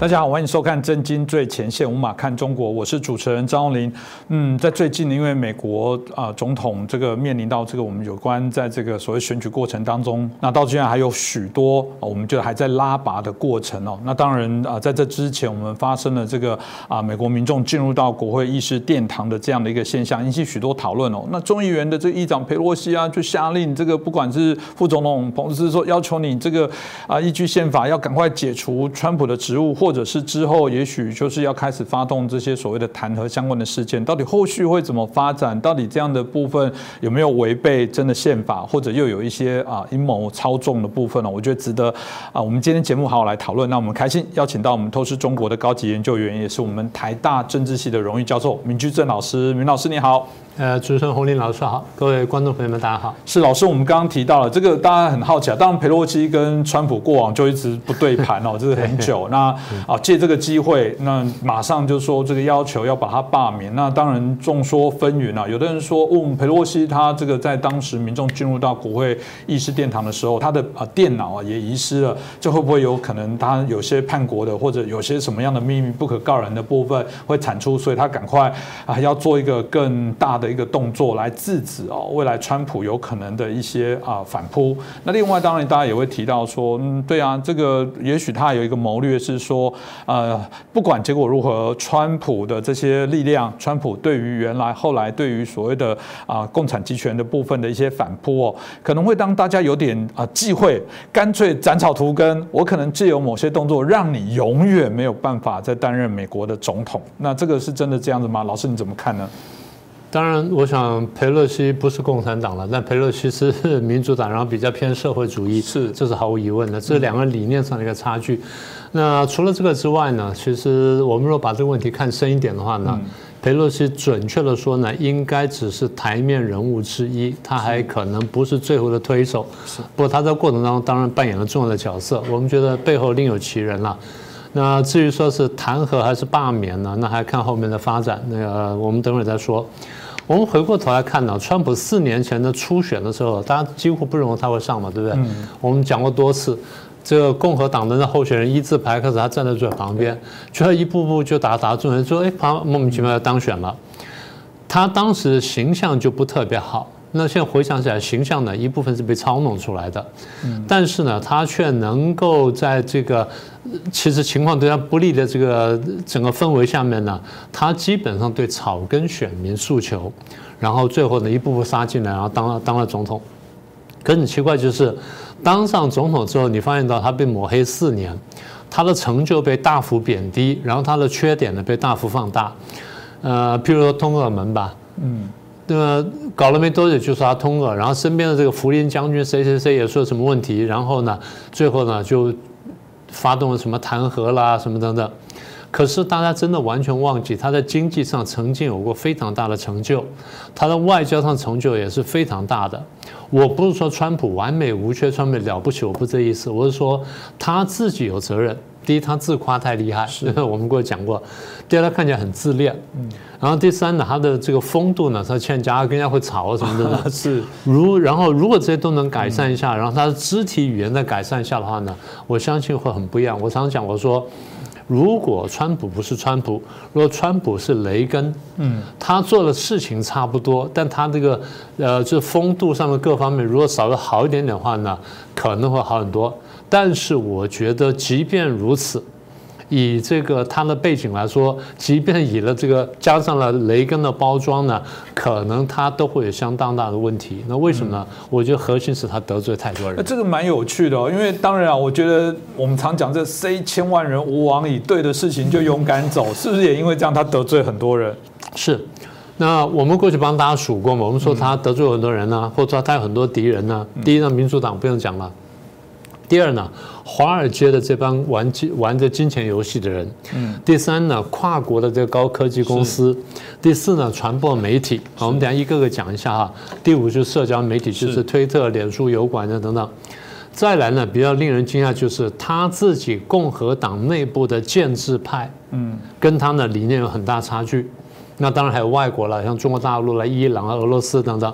大家好，欢迎收看《震惊最前线》，无马看中国，我是主持人张荣林。嗯，在最近呢，因为美国啊总统这个面临到这个我们有关在这个所谓选举过程当中，那到现在还有许多我们觉得还在拉拔的过程哦。那当然啊，在这之前，我们发生了这个啊美国民众进入到国会议事殿堂的这样的一个现象，引起许多讨论哦。那众议员的这议长佩洛西啊，就下令这个不管是副总统彭斯说要求你这个啊依据宪法要赶快解除川普的职务或或者是之后，也许就是要开始发动这些所谓的弹劾相关的事件，到底后续会怎么发展？到底这样的部分有没有违背真的宪法，或者又有一些啊阴谋操纵的部分呢？我觉得值得啊，我们今天节目好好来讨论。那我们开心邀请到我们透视中国的高级研究员，也是我们台大政治系的荣誉教授明居正老师。明老师你好。呃，主持人洪林老师好，各位观众朋友们大家好。是老师，我们刚刚提到了这个，大家很好奇啊。当然，佩洛西跟川普过往就一直不对盘哦，这是很久。那啊，借这个机会，那马上就说这个要求要把他罢免。那当然众说纷纭啊。有的人说，嗯佩洛西他这个在当时民众进入到国会议事殿堂的时候，他的啊电脑啊也遗失了，这会不会有可能他有些叛国的或者有些什么样的秘密不可告人的部分会产出？所以他赶快啊要做一个更大的。一个动作来制止哦，未来川普有可能的一些啊反扑。那另外，当然大家也会提到说，嗯，对啊，这个也许他有一个谋略是说，呃，不管结果如何，川普的这些力量，川普对于原来后来对于所谓的啊共产集权的部分的一些反扑哦，可能会当大家有点啊忌讳，干脆斩草除根。我可能借由某些动作，让你永远没有办法再担任美国的总统。那这个是真的这样子吗？老师你怎么看呢？当然，我想佩洛西不是共产党了，但佩洛西是民主党，然后比较偏社会主义，是，这是毫无疑问的，这是两个理念上的一个差距。那除了这个之外呢，其实我们若把这个问题看深一点的话呢，佩洛西准确的说呢，应该只是台面人物之一，他还可能不是最后的推手。是，不过他在过程当中当然扮演了重要的角色。我们觉得背后另有其人了。那至于说是弹劾还是罢免呢？那还看后面的发展。那个我们等会儿再说。我们回过头来看呢，川普四年前的初选的时候，大家几乎不认为他会上嘛，对不对？我们讲过多次，这个共和党的那候选人一字排开，他站在最旁边，最后一步步就打打中人，说哎，他莫名其妙要当选了。他当时形象就不特别好。那现在回想起来，形象呢一部分是被操弄出来的，但是呢，他却能够在这个其实情况对他不利的这个整个氛围下面呢，他基本上对草根选民诉求，然后最后呢一步步杀进来，然后当了当了总统。可很奇怪，就是当上总统之后，你发现到他被抹黑四年，他的成就被大幅贬低，然后他的缺点呢被大幅放大。呃，譬如说通俄门吧，嗯。那么搞了没多久就说他通俄，然后身边的这个福林将军谁谁谁也说什么问题，然后呢，最后呢就发动了什么弹劾啦什么等等。可是大家真的完全忘记他在经济上曾经有过非常大的成就，他的外交上成就也是非常大的。我不是说川普完美无缺，川普了不起，我不这意思，我是说他自己有责任。第一，他自夸太厉害，我们过去讲过；第二，他看起来很自恋。嗯。然后第三呢，他的这个风度呢，他欠佳，跟人家会吵什么的。是。如然后，如果这些都能改善一下，然后他的肢体语言再改善一下的话呢，我相信会很不一样。我常常讲，我说。如果川普不是川普，如果川普是雷根，嗯，他做的事情差不多，但他这个呃，这风度上的各方面，如果稍微好一点点的话呢，可能会好很多。但是我觉得，即便如此。以这个他的背景来说，即便以了这个加上了雷根的包装呢，可能他都会有相当大的问题。那为什么呢？我觉得核心是他得罪太多人。那这个蛮有趣的哦，因为当然啊，我觉得我们常讲这 C 千万人吾往矣，对的事情就勇敢走，是不是也因为这样他得罪很多人？是。那我们过去帮大家数过嘛，我们说他得罪很多人呢，或者说他有很多敌人呢。第一呢，民主党不用讲了。第二呢，华尔街的这帮玩金玩着金钱游戏的人，嗯，第三呢，跨国的这个高科技公司，第四呢，传播媒体，好，我们等下一个个讲一下哈。第五就是社交媒体，就是推特、脸书、油管的等等。再来呢，比较令人惊讶就是他自己共和党内部的建制派，嗯，跟他的理念有很大差距。那当然还有外国了，像中国大陆了、伊朗啊、俄罗斯等等。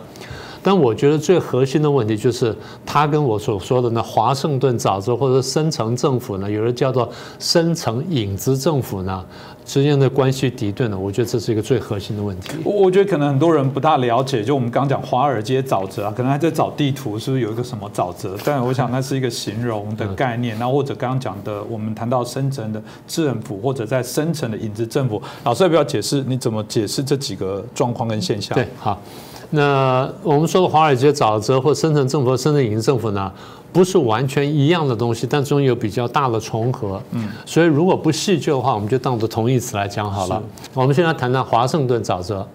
但我觉得最核心的问题就是他跟我所说的那华盛顿沼泽或者深层政府呢，有的叫做深层影子政府呢。之间的关系敌对呢？我觉得这是一个最核心的问题。我我觉得可能很多人不大了解，就我们刚讲华尔街沼泽啊，可能还在找地图，是不是有一个什么沼泽？但我想那是一个形容的概念。那或者刚刚讲的，我们谈到深层的政府，或者在深层的影子政府，老师要不要解释？你怎么解释这几个状况跟现象？对，好。那我们说的华尔街沼泽或深圳政府、深层影子政府呢？不是完全一样的东西，但中有比较大的重合。嗯，所以如果不细究的话，我们就当做同义词来讲好了。我们现在谈谈华盛顿沼泽。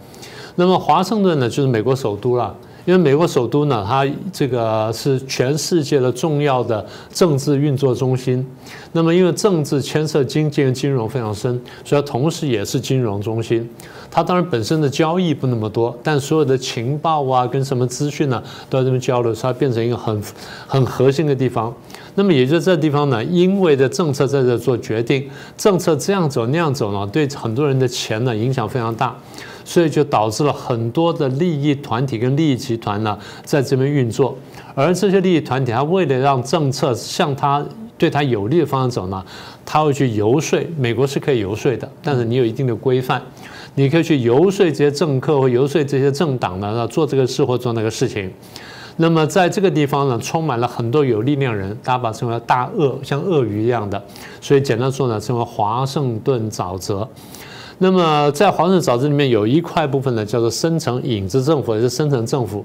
那么华盛顿呢，就是美国首都了。因为美国首都呢，它这个是全世界的重要的政治运作中心。那么因为政治牵涉经济和金融非常深，所以它同时也是金融中心。它当然本身的交易不那么多，但所有的情报啊，跟什么资讯呢，都在这边交流，所以它变成一个很很核心的地方。那么也就这地方呢，因为的政策在这做决定，政策这样走那样走呢，对很多人的钱呢影响非常大，所以就导致了很多的利益团体跟利益集团呢在这边运作。而这些利益团体，他为了让政策向他对他有利的方向走呢，他会去游说。美国是可以游说的，但是你有一定的规范。你可以去游说这些政客或游说这些政党呢，做这个事或做那个事情。那么在这个地方呢，充满了很多有力量人，大家把它称为大鳄，像鳄鱼一样的。所以简单说呢，称为华盛顿沼泽。那么在华盛顿沼泽里面有一块部分呢，叫做深层影子政府，也是深层政府。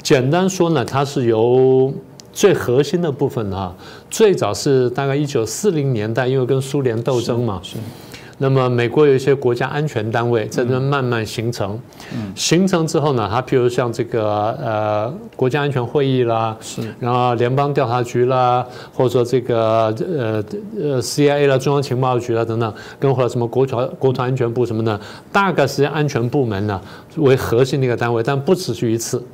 简单说呢，它是由最核心的部分啊，最早是大概一九四零年代，因为跟苏联斗争嘛。那么美国有一些国家安全单位在这慢慢形成，形成之后呢，它譬如像这个呃国家安全会议啦，是，然后联邦调查局啦，或者说这个呃呃 CIA 啦，中央情报局啦等等，跟或者什么国团国土安全部什么的，大概是安全部门呢为核心的一个单位，但不止于此，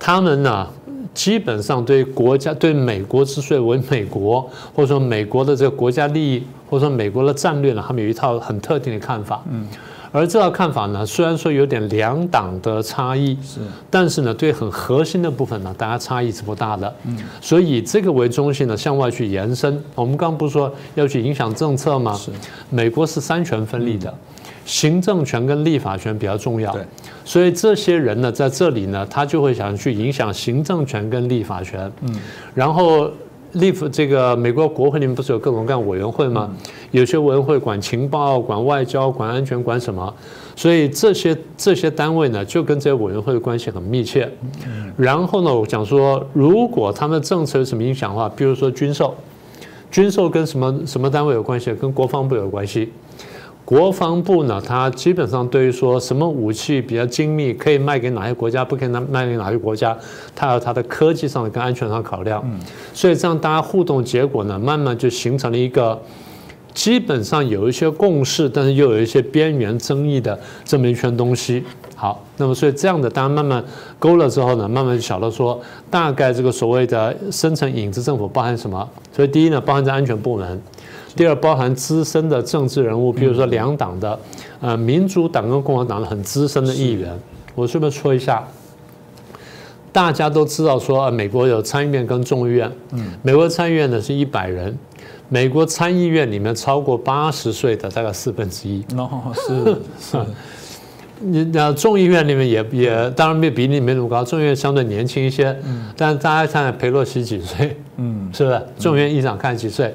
他们呢。基本上对国家、对美国之所以为美国，或者说美国的这个国家利益，或者说美国的战略呢，他们有一套很特定的看法。嗯，而这套看法呢，虽然说有点两党的差异，是，但是呢，对很核心的部分呢，大家差异是不大的。嗯，所以以这个为中心呢，向外去延伸。我们刚刚不是说要去影响政策吗？是，美国是三权分立的。行政权跟立法权比较重要，对，所以这些人呢，在这里呢，他就会想去影响行政权跟立法权，嗯，然后立法这个美国国会里面不是有各种各样委员会吗？有些委员会管情报、管外交、管安全、管什么，所以这些这些单位呢，就跟这些委员会的关系很密切。然后呢，我讲说，如果他们的政策有什么影响的话，比如说军售，军售跟什么什么单位有关系？跟国防部有关系。国防部呢，它基本上对于说什么武器比较精密，可以卖给哪些国家，不可以卖卖给哪些国家，它有它的科技上的跟安全上考量。嗯，所以这样大家互动结果呢，慢慢就形成了一个基本上有一些共识，但是又有一些边缘争议的这么一圈东西。好，那么所以这样的大家慢慢勾了之后呢，慢慢就晓得说，大概这个所谓的深层影子政府包含什么？所以第一呢，包含在安全部门。第二，包含资深的政治人物，比如说两党的，呃，民主党跟共和党的很资深的议员。我顺便说一下，大家都知道说，美国有参议院跟众议院。嗯。美国参议院呢是一百人，美国参议院里面超过八十岁的大概四分之一。哦，是 是。你那众议院里面也也当然没比例没那么高，众议院相对年轻一些。嗯。但大家看佩洛西几岁？嗯，是不是？众议院议长看几岁？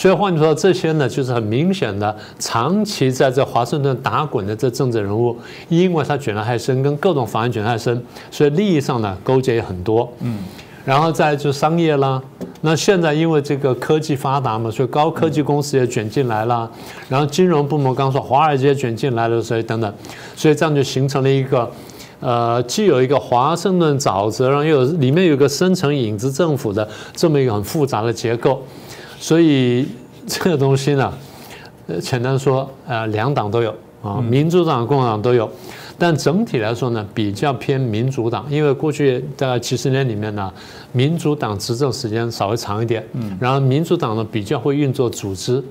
所以换句话说，这些呢就是很明显的长期在这华盛顿打滚的这政治人物，因为他卷得太深，跟各种法案卷得太深，所以利益上呢勾结也很多。嗯，然后再就商业啦，那现在因为这个科技发达嘛，所以高科技公司也卷进来了，然后金融部门刚说华尔街卷进来了，所以等等，所以这样就形成了一个，呃，既有一个华盛顿沼泽，然后又有里面有个深层影子政府的这么一个很复杂的结构。所以这个东西呢，呃，简单说，呃，两党都有啊，民主党、共和党都有，但整体来说呢，比较偏民主党，因为过去的几十年里面呢，民主党执政时间稍微长一点，嗯，然后民主党呢比较会运作组织，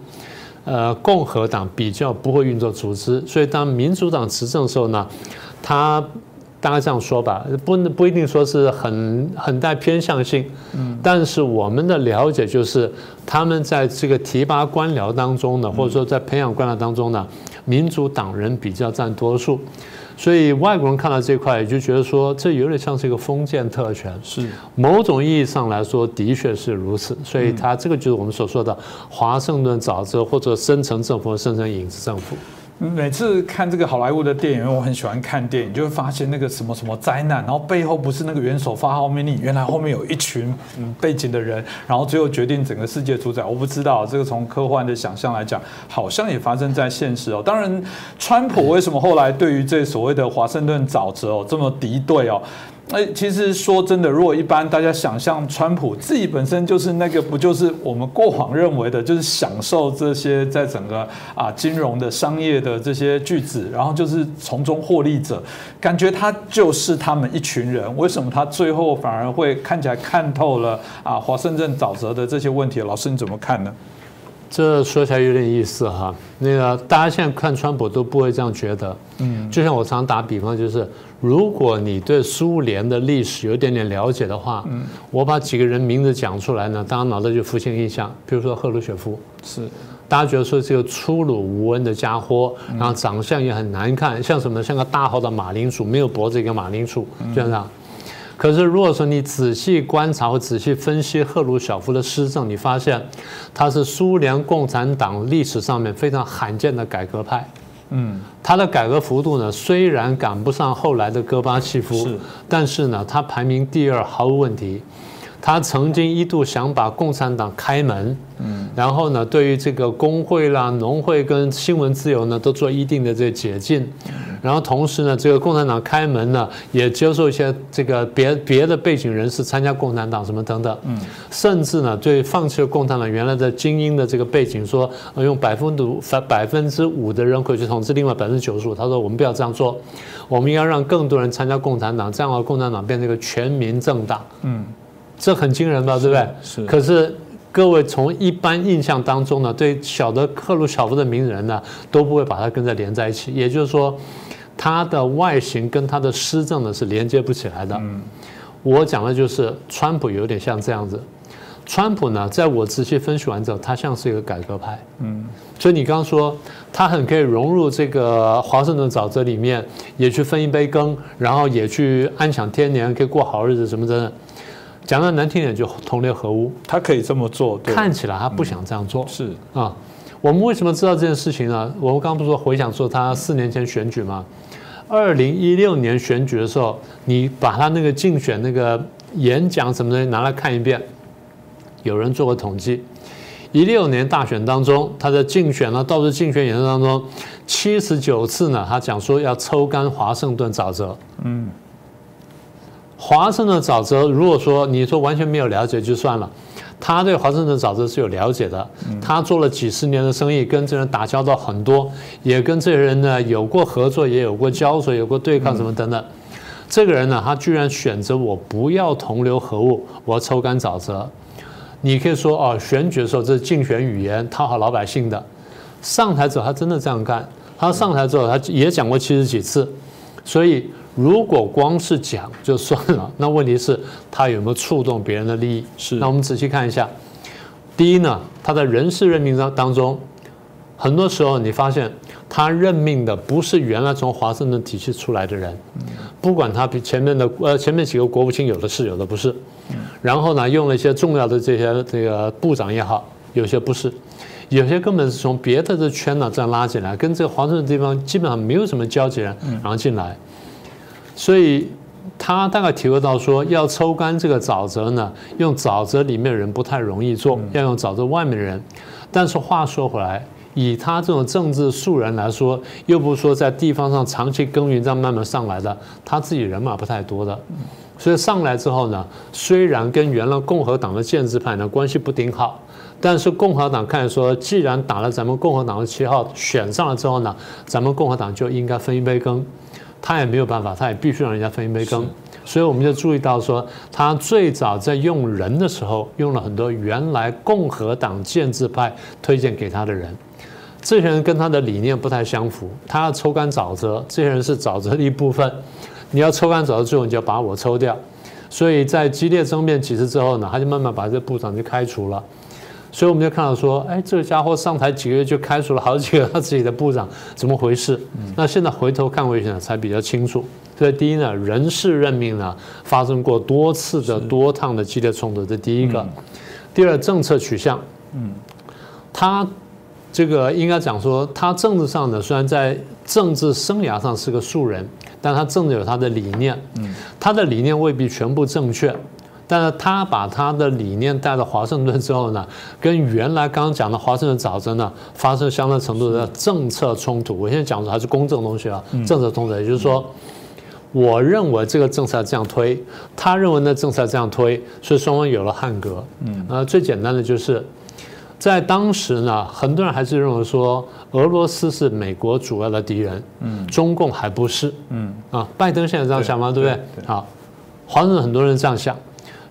呃，共和党比较不会运作组织，所以当民主党执政的时候呢，他大概这样说吧，不不一定说是很很带偏向性，嗯，但是我们的了解就是他们在这个提拔官僚当中呢，或者说在培养官僚当中呢，民主党人比较占多数。所以外国人看到这块，也就觉得说，这有点像是一个封建特权。是某种意义上来说，的确是如此。所以它这个就是我们所说的华盛顿沼泽，或者深层政府，深层影子政府。每次看这个好莱坞的电影，我很喜欢看电影，就会发现那个什么什么灾难，然后背后不是那个元首发号命令，原来后面有一群嗯背景的人，然后最后决定整个世界主宰。我不知道这个从科幻的想象来讲，好像也发生在现实哦。当然，川普为什么后来对于这所谓的华盛顿沼泽哦这么敌对哦？哎，其实说真的，如果一般大家想象川普自己本身就是那个，不就是我们过往认为的，就是享受这些在整个啊金融的商业的这些巨子，然后就是从中获利者，感觉他就是他们一群人。为什么他最后反而会看起来看透了啊华盛顿沼泽的这些问题？老师你怎么看呢？这说起来有点意思哈。那个大家现在看川普都不会这样觉得，嗯，就像我常打比方，就是如果你对苏联的历史有一点点了解的话，嗯，我把几个人名字讲出来呢，大家脑袋就浮现印象。比如说赫鲁雪夫，是大家觉得说这个粗鲁无恩的家伙，然后长相也很难看，像什么像个大号的马铃薯，没有脖子一个马铃薯，就这样。可是，如果说你仔细观察或仔细分析赫鲁晓夫的施政，你发现他是苏联共产党历史上面非常罕见的改革派。嗯，他的改革幅度呢，虽然赶不上后来的戈巴契夫，是，但是呢，他排名第二毫无问题。他曾经一度想把共产党开门，嗯，然后呢，对于这个工会啦、农会跟新闻自由呢，都做一定的这个解禁，然后同时呢，这个共产党开门呢，也接受一些这个别别的背景人士参加共产党什么等等，嗯，甚至呢，对放弃了共产党原来的精英的这个背景，说用百分之百百分之五的人口去统治另外百分之九十五，他说我们不要这样做，我们要让更多人参加共产党，这样的话共产党变成一个全民政党，嗯。这很惊人吧，对不对？是。可是各位从一般印象当中呢，对小的克鲁晓夫的名人呢，都不会把它跟着连在一起。也就是说，他的外形跟他的施政呢是连接不起来的。嗯。我讲的就是川普有点像这样子。川普呢，在我仔细分析完之后，他像是一个改革派。嗯。所以你刚刚说他很可以融入这个华盛顿沼泽里面，也去分一杯羹，然后也去安享天年，可以过好日子什么的。讲的难听点，就同流合污。他可以这么做，看起来他不想这样做。是啊，我们为什么知道这件事情呢？我们刚刚不是说回想说他四年前选举吗？二零一六年选举的时候，你把他那个竞选那个演讲什么东西拿来看一遍，有人做过统计，一六年大选当中，他的竞选呢，到处竞选演说当中，七十九次呢，他讲说要抽干华盛顿沼泽。嗯。华盛顿沼泽，如果说你说完全没有了解就算了，他对华盛顿沼泽是有了解的，他做了几十年的生意，跟这人打交道很多，也跟这些人呢有过合作，也有过交手，有过对抗什么等等。这个人呢，他居然选择我不要同流合污，我要抽干沼泽。你可以说哦，选举的时候这是竞选语言，讨好老百姓的。上台之后他真的这样干，他上台之后他也讲过七十几次，所以。如果光是讲就算了，那问题是他有没有触动别人的利益？是。那我们仔细看一下，第一呢，他在人事任命当当中，很多时候你发现他任命的不是原来从华盛顿体系出来的人，不管他比前面的呃前面几个国务卿有的是有的不是，然后呢用了一些重要的这些这个部长也好，有些不是，有些根本是从别的这圈呢这样拉进来，跟这个华盛顿地方基本上没有什么交集人，然后进来。所以他大概体会到说，要抽干这个沼泽呢，用沼泽里面人不太容易做，要用沼泽外面的人。但是话说回来，以他这种政治素人来说，又不是说在地方上长期耕耘这样慢慢上来的，他自己人马不太多的。所以上来之后呢，虽然跟原来共和党的建制派呢关系不顶好，但是共和党看说，既然打了咱们共和党的旗号，选上了之后呢，咱们共和党就应该分一杯羹。他也没有办法，他也必须让人家分一杯羹，所以我们就注意到说，他最早在用人的时候，用了很多原来共和党建制派推荐给他的人，这些人跟他的理念不太相符，他要抽干沼泽，这些人是沼泽的一部分，你要抽干沼泽之后，你就要把我抽掉。所以在激烈争辩几次之后呢，他就慢慢把这部长就开除了。所以我们就看到说，哎，这个家伙上台几个月就开除了好几个他自己的部长，怎么回事？那现在回头看回去呢，才比较清楚。所以第一呢，人事任命呢发生过多次的多趟的激烈冲突，这第一个。第二，政策取向，嗯，他这个应该讲说，他政治上呢，虽然在政治生涯上是个素人，但他政治有他的理念，嗯，他的理念未必全部正确。但是他把他的理念带到华盛顿之后呢，跟原来刚刚讲的华盛顿早晨呢发生相当程度的政策冲突。我现在讲的还是公正东西啊，政策冲突，也就是说，我认为这个政策这样推，他认为那政策这样推，所以双方有了汉格。嗯，呃，最简单的就是，在当时呢，很多人还是认为说俄罗斯是美国主要的敌人，嗯，中共还不是，嗯，啊，拜登现在这样想吗？对不对？好，华盛顿很多人这样想。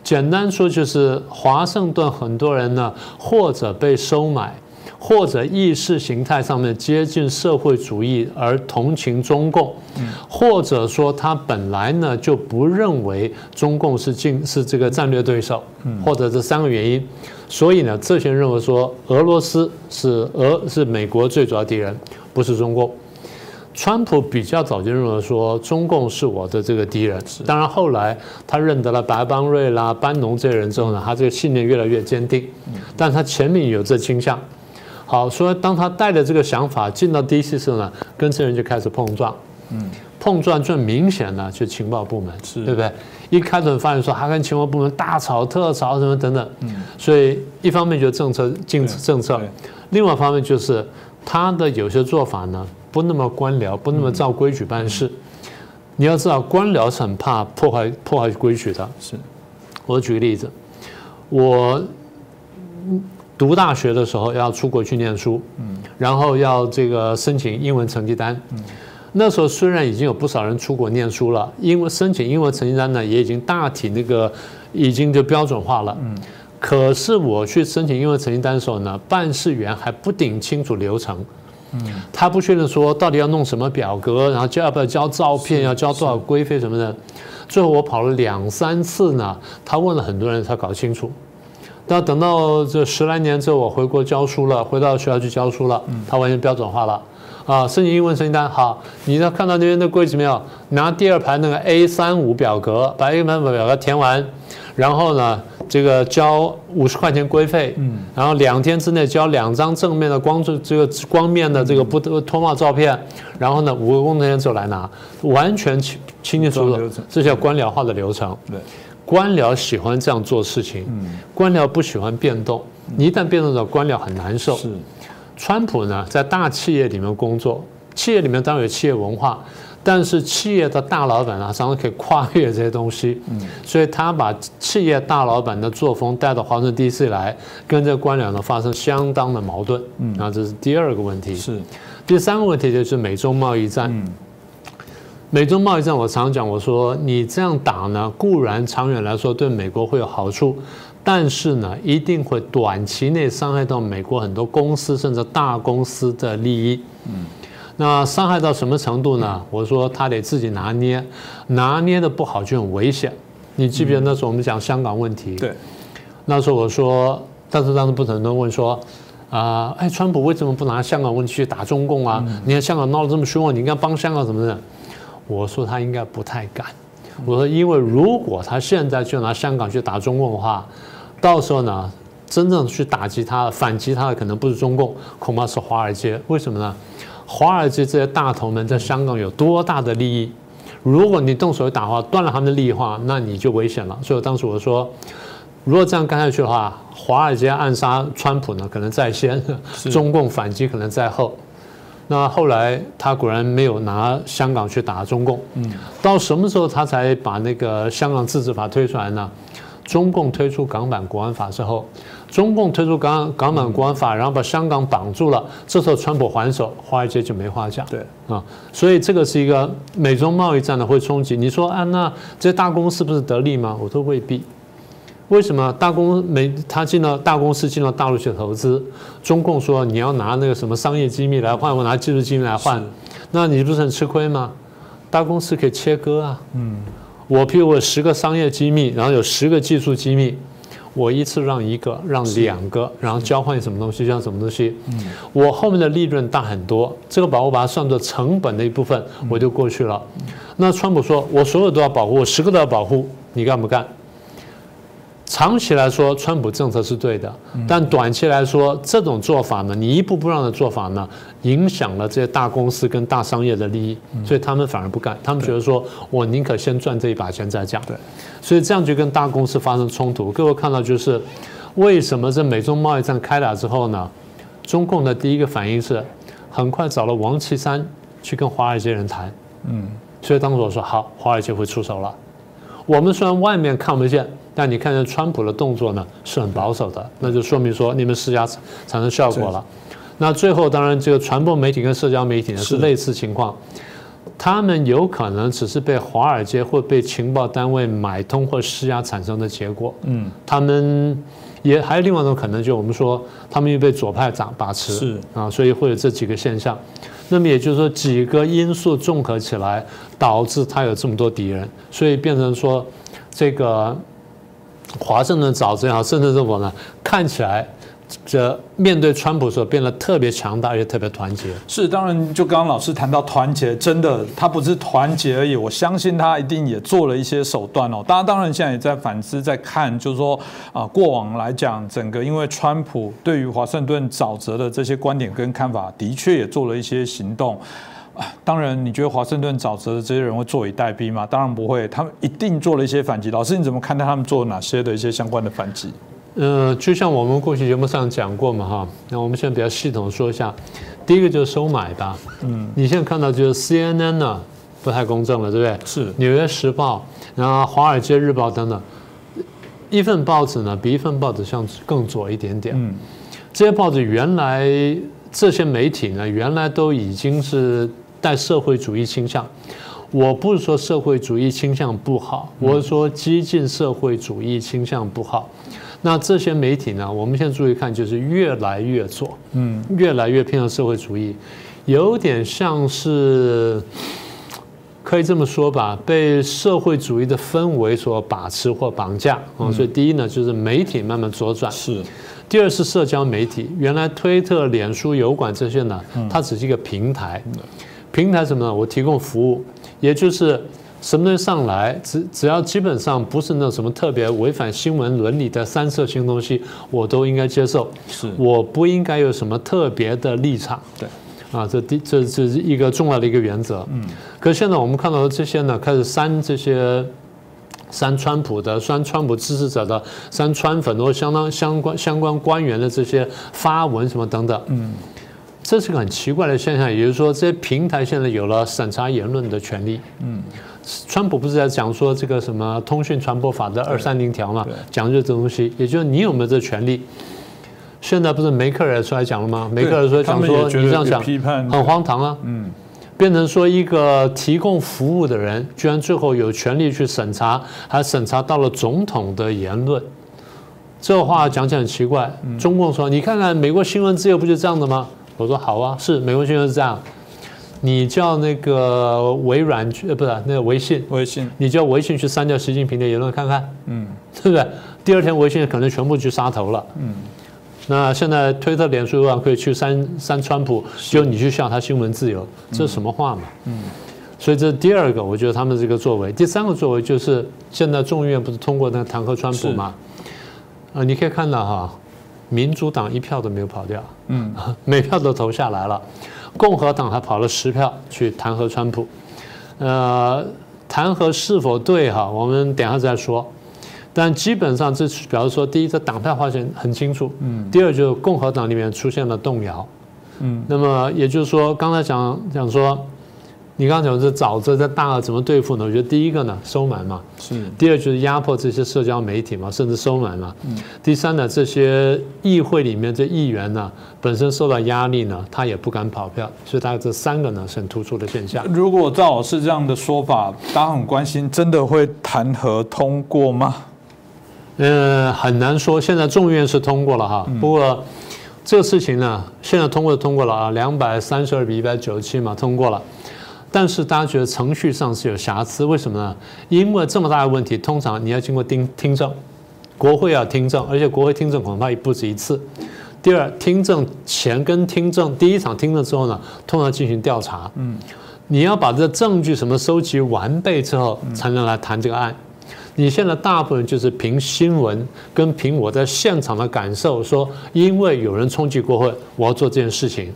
简单说就是华盛顿很多人呢，或者被收买，或者意识形态上面接近社会主义而同情中共，或者说他本来呢就不认为中共是进是这个战略对手，或者这三个原因，所以呢这些人认为说俄罗斯是俄是美国最主要敌人，不是中共。川普比较早就认为说中共是我的这个敌人，当然后来他认得了白邦瑞啦、班农这些人之后呢，他这个信念越来越坚定。但他前面有这倾向。好，所以当他带着这个想法进到 DC 时候呢，跟这人就开始碰撞。嗯，碰撞最明显的就情报部门，是对不对？一开始发现说他跟情报部门大吵特吵什么等等。嗯，所以一方面就政策禁止政策，另外一方面就是他的有些做法呢。不那么官僚，不那么照规矩办事。你要知道，官僚是很怕破坏破坏规矩的。是，我举个例子，我读大学的时候要出国去念书，嗯，然后要这个申请英文成绩单，嗯，那时候虽然已经有不少人出国念书了，因为申请英文成绩单呢也已经大体那个已经就标准化了，嗯，可是我去申请英文成绩单的时候呢，办事员还不顶清楚流程。嗯，他不确定说到底要弄什么表格，然后交要不要交照片，要交多少规费什么的。最后我跑了两三次呢，他问了很多人才搞清楚。那等到这十来年之后，我回国教书了，回到学校去教书了，他完全标准化了。啊，申请英文成绩单，好，你要看到那边的规矩没有？拿第二排那个 A 三五表格，把 A 三五表格填完，然后呢？这个交五十块钱规费，嗯，然后两天之内交两张正面的光这个光面的这个不脱帽照片，然后呢五个工作人员就来拿，完全清清清楚楚，这叫官僚化的流程。对，官僚喜欢这样做事情，嗯，官僚不喜欢变动，一旦变动了，官僚很难受。是，川普呢在大企业里面工作，企业里面当然有企业文化。但是企业的大老板啊，常常可以跨越这些东西，嗯，所以他把企业大老板的作风带到华盛顿 DC 来，跟这个官僚呢发生相当的矛盾，嗯，啊，这是第二个问题。是，第三个问题就是美中贸易战。嗯，美中贸易战，我常讲，我说你这样打呢，固然长远来说对美国会有好处，但是呢，一定会短期内伤害到美国很多公司甚至大公司的利益。嗯。那伤害到什么程度呢？我说他得自己拿捏，拿捏的不好就很危险。你记不记得那时候我们讲香港问题？对。那时候我说，但是当时不很多人问说，啊，哎，川普为什么不拿香港问题去打中共啊？你看香港闹得这么凶啊，你应该帮香港什么的？我说他应该不太敢。我说，因为如果他现在就拿香港去打中共的话，到时候呢，真正去打击他、反击他的可能不是中共，恐怕是华尔街。为什么呢？华尔街这些大头们在香港有多大的利益？如果你动手打话，断了他们的利益话，那你就危险了。所以当时我说，如果这样干下去的话，华尔街暗杀川普呢，可能在先；中共反击可能在后。那后来他果然没有拿香港去打中共。嗯。到什么时候他才把那个香港自治法推出来呢？中共推出港版国安法之后。中共推出港港版国安法，然后把香港绑住了。这时候川普还手，华尔街就没话讲。对啊，所以这个是一个美中贸易战的会冲击。你说啊，那这些大公司不是得利吗？我说未必。为什么大公美他进到大公司进到大陆去投资？中共说你要拿那个什么商业机密来换，我拿技术机密来换，那你不是很吃亏吗？大公司可以切割啊。嗯，我譬如我有十个商业机密，然后有十个技术机密，我一次让一个，让两个，然后交换什么东西，像什么东西，嗯，我后面的利润大很多，这个保护把它算作成本的一部分，我就过去了。那川普说，我所有都要保护，我十个都要保护，你干不干？长期来说，川普政策是对的，但短期来说，这种做法呢，你一步步让的做法呢，影响了这些大公司跟大商业的利益，所以他们反而不干，他们觉得说我宁可先赚这一把钱再讲。对，所以这样就跟大公司发生冲突。各位看到就是为什么这美中贸易战开打之后呢，中共的第一个反应是很快找了王岐山去跟华尔街人谈，嗯，所以当时我说好，华尔街会出手了。我们虽然外面看不见。但你看见川普的动作呢，是很保守的，那就说明说你们施压产生效果了。那最后当然这个传播媒体跟社交媒体呢是类似情况，他们有可能只是被华尔街或被情报单位买通或施压产生的结果。嗯，他们也还有另外一种可能，就我们说他们又被左派掌把持，是啊，所以会有这几个现象。那么也就是说几个因素综合起来，导致他有这么多敌人，所以变成说这个。华盛顿沼泽也好，甚至政府呢，看起来这面对川普的时候变得特别强大，而且特别团结。是，当然，就刚刚老师谈到团结，真的他不是团结而已，我相信他一定也做了一些手段哦。大家当然现在也在反思，在看，就是说啊，过往来讲，整个因为川普对于华盛顿沼泽的这些观点跟看法，的确也做了一些行动。当然，你觉得华盛顿沼泽的这些人会坐以待毙吗？当然不会，他们一定做了一些反击。老师，你怎么看待他们做哪些的一些相关的反击？呃，就像我们过去节目上讲过嘛，哈，那我们现在比较系统说一下。第一个就是收买吧，嗯，你现在看到就是 CNN 呢不太公正了，对不对？是。纽约时报，然后华尔街日报等等，一份报纸呢比一份报纸像更左一点点。嗯，这些报纸原来这些媒体呢原来都已经是。带社会主义倾向，我不是说社会主义倾向不好，我是说激进社会主义倾向不好。那这些媒体呢？我们现在注意看，就是越来越左，嗯，越来越偏向社会主义，有点像是可以这么说吧，被社会主义的氛围所把持或绑架啊。所以第一呢，就是媒体慢慢左转；是，第二是社交媒体，原来推特、脸书、油管这些呢，它只是一个平台。平台什么呢？我提供服务，也就是什么东西上来，只只要基本上不是那种什么特别违反新闻伦理的三色性东西，我都应该接受。是，我不应该有什么特别的立场。对，啊，这第这这是一个重要的一个原则。嗯。可现在我们看到的这些呢，开始删这些删川普的、删川普支持者的、删川粉或相当相关相关官员的这些发文什么等等。嗯。这是个很奇怪的现象，也就是说，这些平台现在有了审查言论的权利。嗯，川普不是在讲说这个什么通讯传播法的二三零条嘛，讲就这东西，也就是你有没有这权利？现在不是梅克尔出来讲了吗？梅克尔说讲说你这样讲很荒唐啊。嗯，变成说一个提供服务的人，居然最后有权利去审查，还审查到了总统的言论，这话讲起来很奇怪。中共说，你看看美国新闻自由不就这样的吗？我说好啊，是美国新闻是这样，你叫那个微软去，呃，不是那个微信，微信，你叫微信去删掉习近平的言论看看，嗯，对不对？第二天微信可能全部去杀头了，嗯，那现在推特、脸书上可以去删删川普，就你去向他新闻自由，这是什么话嘛？嗯，所以这是第二个，我觉得他们这个作为，第三个作为就是现在众议院不是通过那个弹劾川普嘛？啊，你可以看到哈。民主党一票都没有跑掉，嗯，每票都投下来了。共和党还跑了十票去弹劾川普，呃，弹劾是否对哈？我们等下再说。但基本上这表示说，第一，这党派划线很清楚，嗯。第二，就是共和党里面出现了动摇，嗯。那么也就是说，刚才讲讲说。你刚刚讲这沼泽在大怎么对付呢？我觉得第一个呢，收买嘛；是。第二就是压迫这些社交媒体嘛，甚至收买嘛。嗯。第三呢，这些议会里面这议员呢，本身受到压力呢，他也不敢跑票，所以大概这三个呢是很突出的现象。如果赵老师这样的说法，大家很关心，真的会弹劾通过吗？呃，很难说。现在众院是通过了哈，不过这个事情呢，现在通过通过了啊，两百三十二比一百九十七嘛，通过了。但是大家觉得程序上是有瑕疵，为什么呢？因为这么大的问题，通常你要经过听听证，国会要听证，而且国会听证恐怕也不止一次。第二，听证前跟听证第一场听证之后呢，通常进行调查。嗯，你要把这证据什么收集完备之后，才能来谈这个案。你现在大部分就是凭新闻跟凭我在现场的感受，说因为有人冲击国会，我要做这件事情。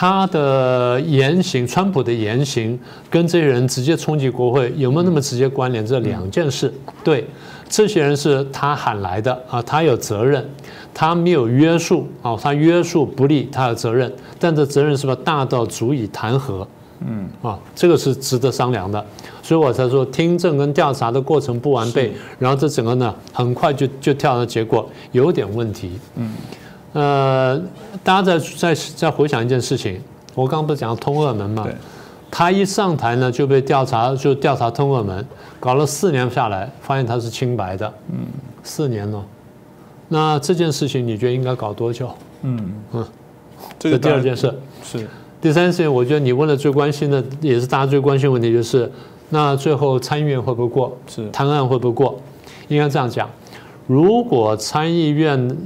他的言行，川普的言行跟这些人直接冲击国会有没有那么直接关联？这两件事。对，这些人是他喊来的啊，他有责任，他没有约束啊，他约束不利，他有责任，但这责任是不是大到足以弹劾？嗯，啊，这个是值得商量的，所以我才说听证跟调查的过程不完备，然后这整个呢很快就就跳到结果有点问题。嗯。呃，大家再再再回想一件事情，我刚刚不是讲通俄门嘛？他一上台呢就被调查，就调查通俄门，搞了四年下来，发现他是清白的。嗯，四年了。那这件事情你觉得应该搞多久？嗯嗯，这第二件事是第三件事情，我觉得你问的最关心的也是大家最关心问题，就是那最后参议院会不会过？是，谈案会不会过？应该这样讲，如果参议院。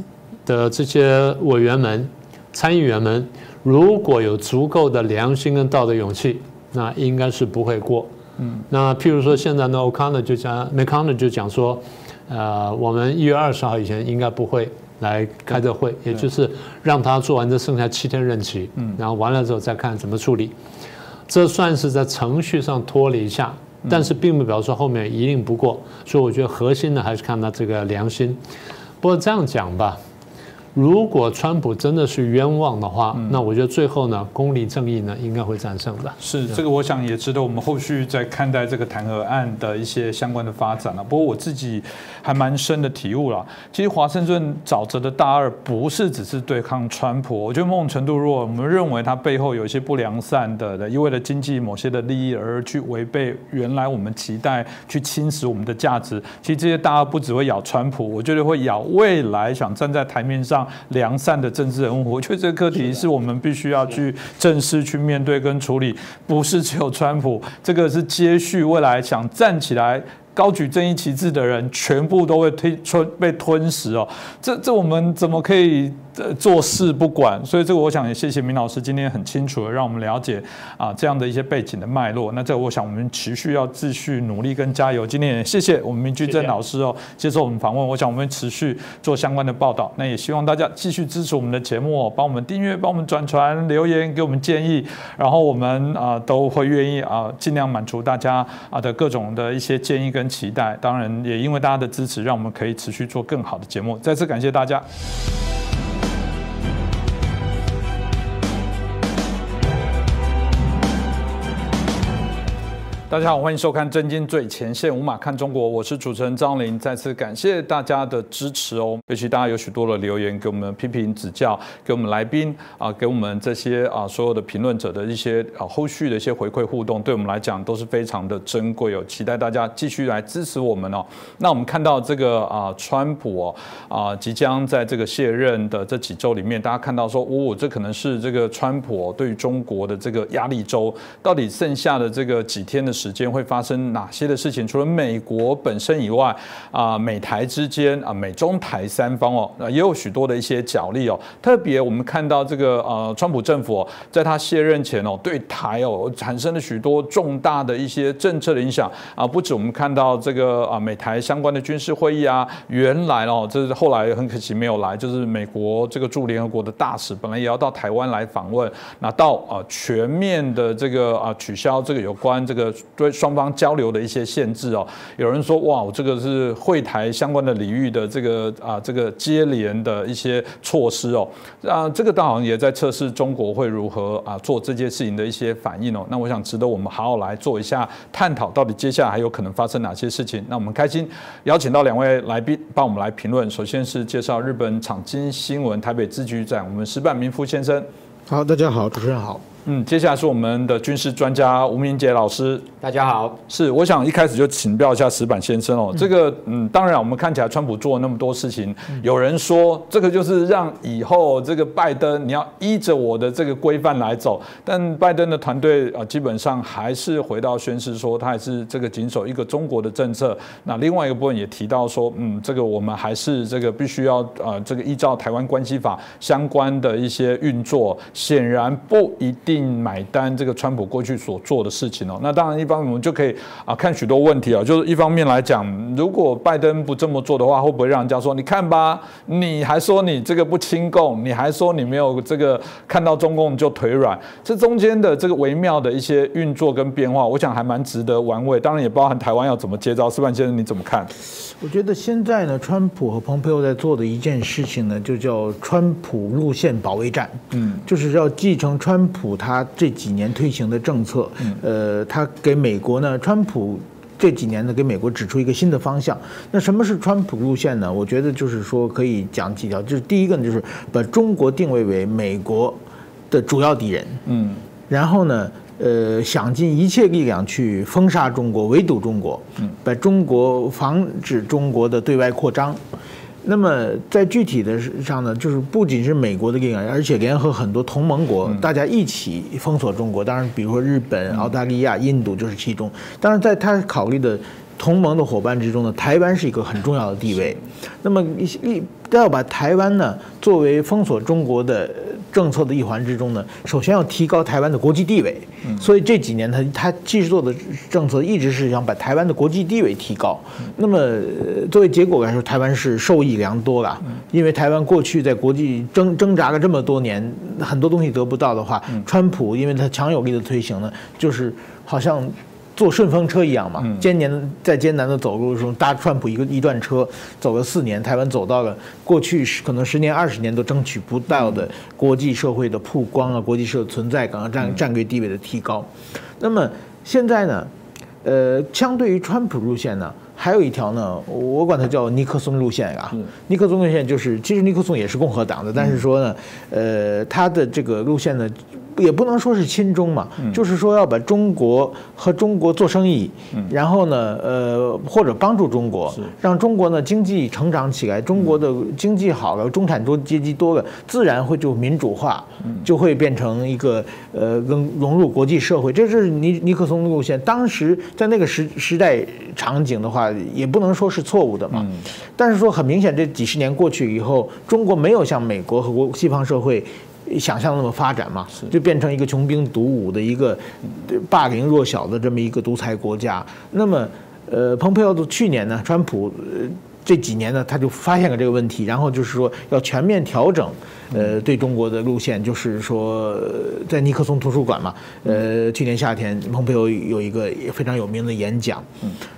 的这些委员们、参议员们，如果有足够的良心跟道德勇气，那应该是不会过。嗯，那譬如说现在呢，O'Connor 就讲，McConnell 就讲说，呃，我们一月二十号以前应该不会来开这会，也就是让他做完这剩下七天任期，嗯，然后完了之后再看怎么处理。这算是在程序上拖了一下，但是并不表示说后面一定不过。所以我觉得核心呢还是看他这个良心。不过这样讲吧。如果川普真的是冤枉的话，那我觉得最后呢，公理正义呢应该会战胜的。是这个，我想也值得我们后续在看待这个弹劾案的一些相关的发展了。不过我自己还蛮深的体悟了。其实华盛顿沼泽的大二不是只是对抗川普，我觉得某种程度，如果我们认为它背后有一些不良善的的，因为了经济某些的利益而去违背原来我们期待去侵蚀我们的价值，其实这些大二不只会咬川普，我觉得会咬未来想站在台面上。良善的政治人物，我觉得这个课题是我们必须要去正式去面对跟处理，不是只有川普，这个是接续未来想站起来。高举正义旗帜的人，全部都会吞被吞食哦。这这我们怎么可以坐视不管？所以这个我想也谢谢明老师今天很清楚的让我们了解啊这样的一些背景的脉络。那这我想我们持续要继续努力跟加油。今天也谢谢我们明居正老师哦接受我们访问。我想我们持续做相关的报道。那也希望大家继续支持我们的节目，帮我们订阅，帮我们转传留言给我们建议，然后我们啊都会愿意啊尽量满足大家啊的各种的一些建议跟。期待，当然也因为大家的支持，让我们可以持续做更好的节目。再次感谢大家。大家好，欢迎收看《真金最前线》，无马看中国，我是主持人张林。再次感谢大家的支持哦，尤其大家有许多的留言给我们批评指教，给我们来宾啊，给我们这些啊所有的评论者的一些啊后续的一些回馈互动，对我们来讲都是非常的珍贵哦。期待大家继续来支持我们哦。那我们看到这个啊，川普哦啊即将在这个卸任的这几周里面，大家看到说，哦，这可能是这个川普对于中国的这个压力周，到底剩下的这个几天的。时间会发生哪些的事情？除了美国本身以外，啊，美台之间啊，美中台三方哦，也有许多的一些角力哦。特别我们看到这个呃，川普政府在他卸任前哦，对台哦产生了许多重大的一些政策的影响啊。不止我们看到这个啊，美台相关的军事会议啊，原来哦，这是后来很可惜没有来，就是美国这个驻联合国的大使本来也要到台湾来访问，那到啊全面的这个啊取消这个有关这个。对双方交流的一些限制哦，有人说哇，这个是会台相关的领域的这个啊这个接连的一些措施哦，啊这个好像也在测试中国会如何啊做这件事情的一些反应哦。那我想值得我们好好来做一下探讨，到底接下来还有可能发生哪些事情？那我们开心邀请到两位来宾帮我们来评论。首先是介绍日本场金新闻台北支局长，我们石板明夫先生。好，大家好，主持人好。嗯，接下来是我们的军事专家吴明杰老师。大家好，是我想一开始就请教一下石板先生哦。这个嗯，当然我们看起来川普做了那么多事情，有人说这个就是让以后这个拜登你要依着我的这个规范来走，但拜登的团队啊，基本上还是回到宣誓说他还是这个谨守一个中国的政策。那另外一个部分也提到说，嗯，这个我们还是这个必须要呃这个依照台湾关系法相关的一些运作，显然不一定买单这个川普过去所做的事情哦。那当然一。我们就可以啊看许多问题啊，就是一方面来讲，如果拜登不这么做的话，会不会让人家说，你看吧，你还说你这个不亲共，你还说你没有这个看到中共就腿软，这中间的这个微妙的一些运作跟变化，我想还蛮值得玩味。当然也包含台湾要怎么接招。施范先生你怎么看？我觉得现在呢，川普和蓬佩奥在做的一件事情呢，就叫川普路线保卫战。嗯，就是要继承川普他这几年推行的政策。嗯，呃，他给美国呢，川普这几年呢，给美国指出一个新的方向。那什么是川普路线呢？我觉得就是说可以讲几条，就是第一个呢，就是把中国定位为美国的主要敌人。嗯，然后呢？呃，想尽一切力量去封杀中国、围堵中国，把中国防止中国的对外扩张。那么在具体的上呢，就是不仅是美国的力量，而且联合很多同盟国，大家一起封锁中国。当然，比如说日本、澳大利亚、印度就是其中。当然，在他考虑的同盟的伙伴之中呢，台湾是一个很重要的地位。那么一一要把台湾呢作为封锁中国的。政策的一环之中呢，首先要提高台湾的国际地位，所以这几年他他继续做的政策一直是想把台湾的国际地位提高。那么作为结果来说，台湾是受益良多了，因为台湾过去在国际挣挣扎了这么多年，很多东西得不到的话，川普因为他强有力的推行呢，就是好像。坐顺风车一样嘛，艰难在艰难的走路中搭川普一个一段车，走了四年，台湾走到了过去十可能十年二十年都争取不到的国际社会的曝光啊，国际社存在感啊，战战略地位的提高。那么现在呢，呃，相对于川普路线呢，还有一条呢，我管它叫尼克松路线啊。尼克松路线就是，其实尼克松也是共和党的，但是说呢，呃，他的这个路线呢。也不能说是亲中嘛，就是说要把中国和中国做生意，然后呢，呃，或者帮助中国，让中国呢经济成长起来，中国的经济好了，中产多阶级多了，自然会就民主化，就会变成一个呃，跟融入国际社会。这是尼尼克松路线，当时在那个时时代场景的话，也不能说是错误的嘛。但是说很明显，这几十年过去以后，中国没有像美国和国西方社会。想象那么发展嘛，就变成一个穷兵黩武的一个霸凌弱小的这么一个独裁国家。那么，呃，蓬佩奥的去年呢，川普这几年呢，他就发现了这个问题，然后就是说要全面调整，呃，对中国的路线，就是说在尼克松图书馆嘛，呃，去年夏天蓬佩奥有一个非常有名的演讲。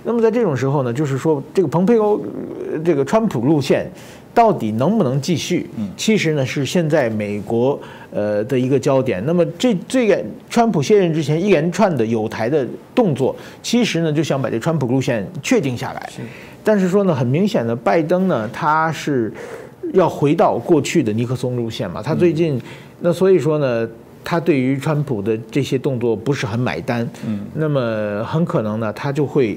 那么在这种时候呢，就是说这个蓬佩奥这个川普路线。到底能不能继续？其实呢是现在美国呃的一个焦点。那么这这个川普卸任之前一连串的有台的动作，其实呢就想把这川普路线确定下来。但是说呢，很明显的，拜登呢他是要回到过去的尼克松路线嘛。他最近那所以说呢。他对于川普的这些动作不是很买单，嗯，那么很可能呢，他就会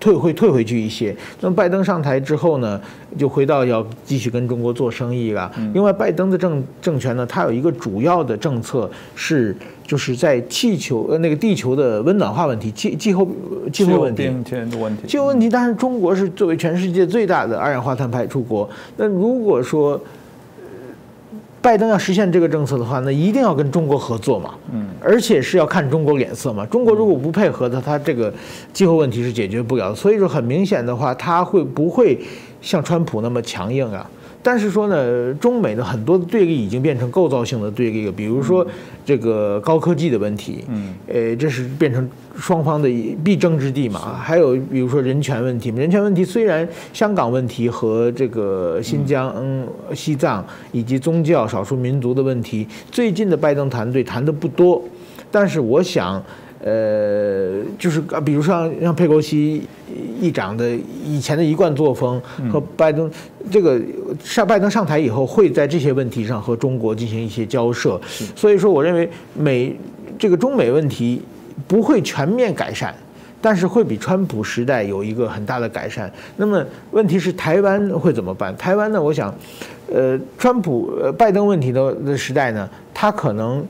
退会退回去一些。那么拜登上台之后呢，就回到要继续跟中国做生意了。另外，拜登的政政权呢，它有一个主要的政策是，就是在气球呃那个地球的温暖化问题、气气候气候问题、气候问题。但是中国是作为全世界最大的二氧化碳排出国，那如果说。拜登要实现这个政策的话，那一定要跟中国合作嘛，嗯，而且是要看中国脸色嘛。中国如果不配合的，他这个气候问题是解决不了的。所以说，很明显的话，他会不会像川普那么强硬啊？但是说呢，中美的很多的对立已经变成构造性的对立了，比如说这个高科技的问题，嗯，呃，这是变成双方的必争之地嘛。还有比如说人权问题，人权问题虽然香港问题和这个新疆、嗯、西藏以及宗教少数民族的问题，最近的拜登团队谈的不多，但是我想。呃，就是比如像像佩洛西议长的以前的一贯作风和拜登这个上拜登上台以后会在这些问题上和中国进行一些交涉，所以说我认为美这个中美问题不会全面改善。但是会比川普时代有一个很大的改善。那么问题是台湾会怎么办？台湾呢？我想，呃，川普、呃，拜登问题的的时代呢，他可能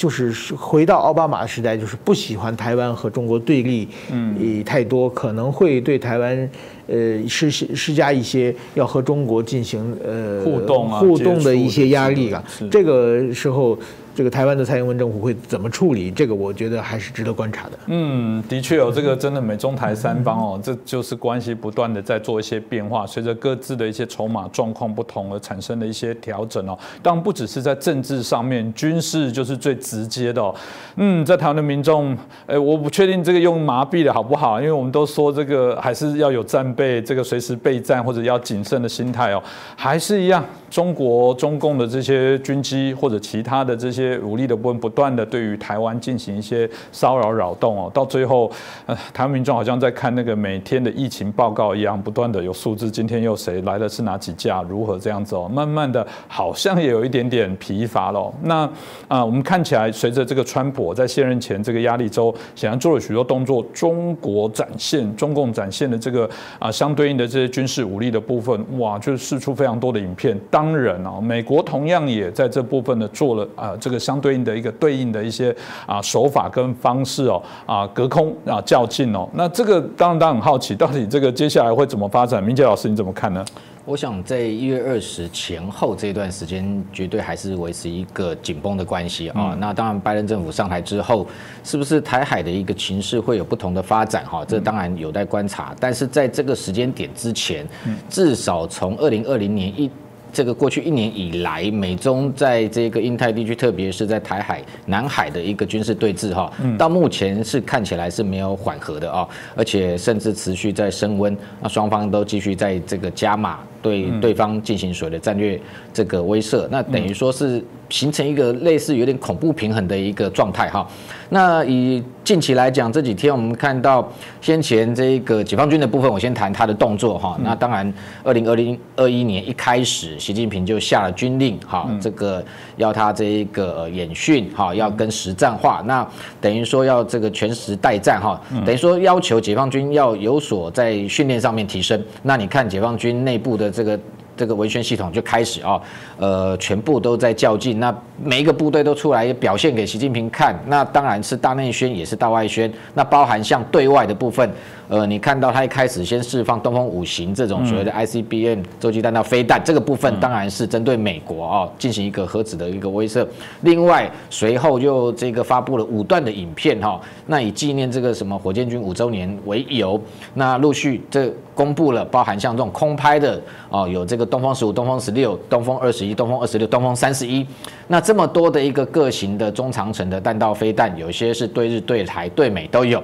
就是回到奥巴马时代，就是不喜欢台湾和中国对立，嗯，太多，可能会对台湾，呃，施施加一些要和中国进行呃互动互动的一些压力啊。这个时候。这个台湾的蔡英文政府会怎么处理？这个我觉得还是值得观察的。嗯，的确有这个真的美中台三方哦，这就是关系不断的在做一些变化，随着各自的一些筹码状况不同而产生的一些调整哦。当然不只是在政治上面，军事就是最直接的。嗯，在台湾的民众，哎，我不确定这个用麻痹的好不好，因为我们都说这个还是要有战备，这个随时备战或者要谨慎的心态哦，还是一样，中国中共的这些军机或者其他的这些。武力的部分不断的对于台湾进行一些骚扰扰动哦，到最后，呃，台湾民众好像在看那个每天的疫情报告一样，不断的有数字，今天又谁来的是哪几架，如何这样子哦，慢慢的好像也有一点点疲乏了。那啊，我们看起来随着这个川普在卸任前这个压力州，显然做了许多动作，中国展现中共展现的这个啊相对应的这些军事武力的部分，哇，就是试出非常多的影片。当然啊，美国同样也在这部分呢做了啊这个。相对应的一个对应的一些啊手法跟方式哦啊隔空啊较劲哦，那这个当然大家很好奇，到底这个接下来会怎么发展？明杰老师你怎么看呢？我想在一月二十前后这段时间，绝对还是维持一个紧绷的关系啊。那当然，拜登政府上台之后，是不是台海的一个情势会有不同的发展？哈，这当然有待观察。但是在这个时间点之前，至少从二零二零年一。这个过去一年以来，美中在这个印太地区，特别是在台海、南海的一个军事对峙，哈，到目前是看起来是没有缓和的啊，而且甚至持续在升温，那双方都继续在这个加码对对方进行所谓的战略这个威慑，那等于说是。形成一个类似有点恐怖平衡的一个状态哈。那以近期来讲，这几天我们看到先前这个解放军的部分，我先谈他的动作哈。那当然，二零二零二一年一开始，习近平就下了军令哈，这个要他这一个演训哈，要跟实战化。那等于说要这个全时待战哈，等于说要求解放军要有所在训练上面提升。那你看解放军内部的这个。这个文宣系统就开始啊，呃，全部都在较劲。那每一个部队都出来表现给习近平看。那当然是大内宣，也是大外宣。那包含像对外的部分。呃，你看到他一开始先释放东风五型这种所谓的 ICBM 洲际弹道飞弹，这个部分当然是针对美国啊进行一个核子的一个威慑。另外，随后又这个发布了五段的影片哈，那以纪念这个什么火箭军五周年为由，那陆续这公布了包含像这种空拍的哦，有这个东风十五、东风十六、东风二十一、东风二十六、东风三十一，那这么多的一个各型的中长程的弹道飞弹，有些是对日、对台、对美都有。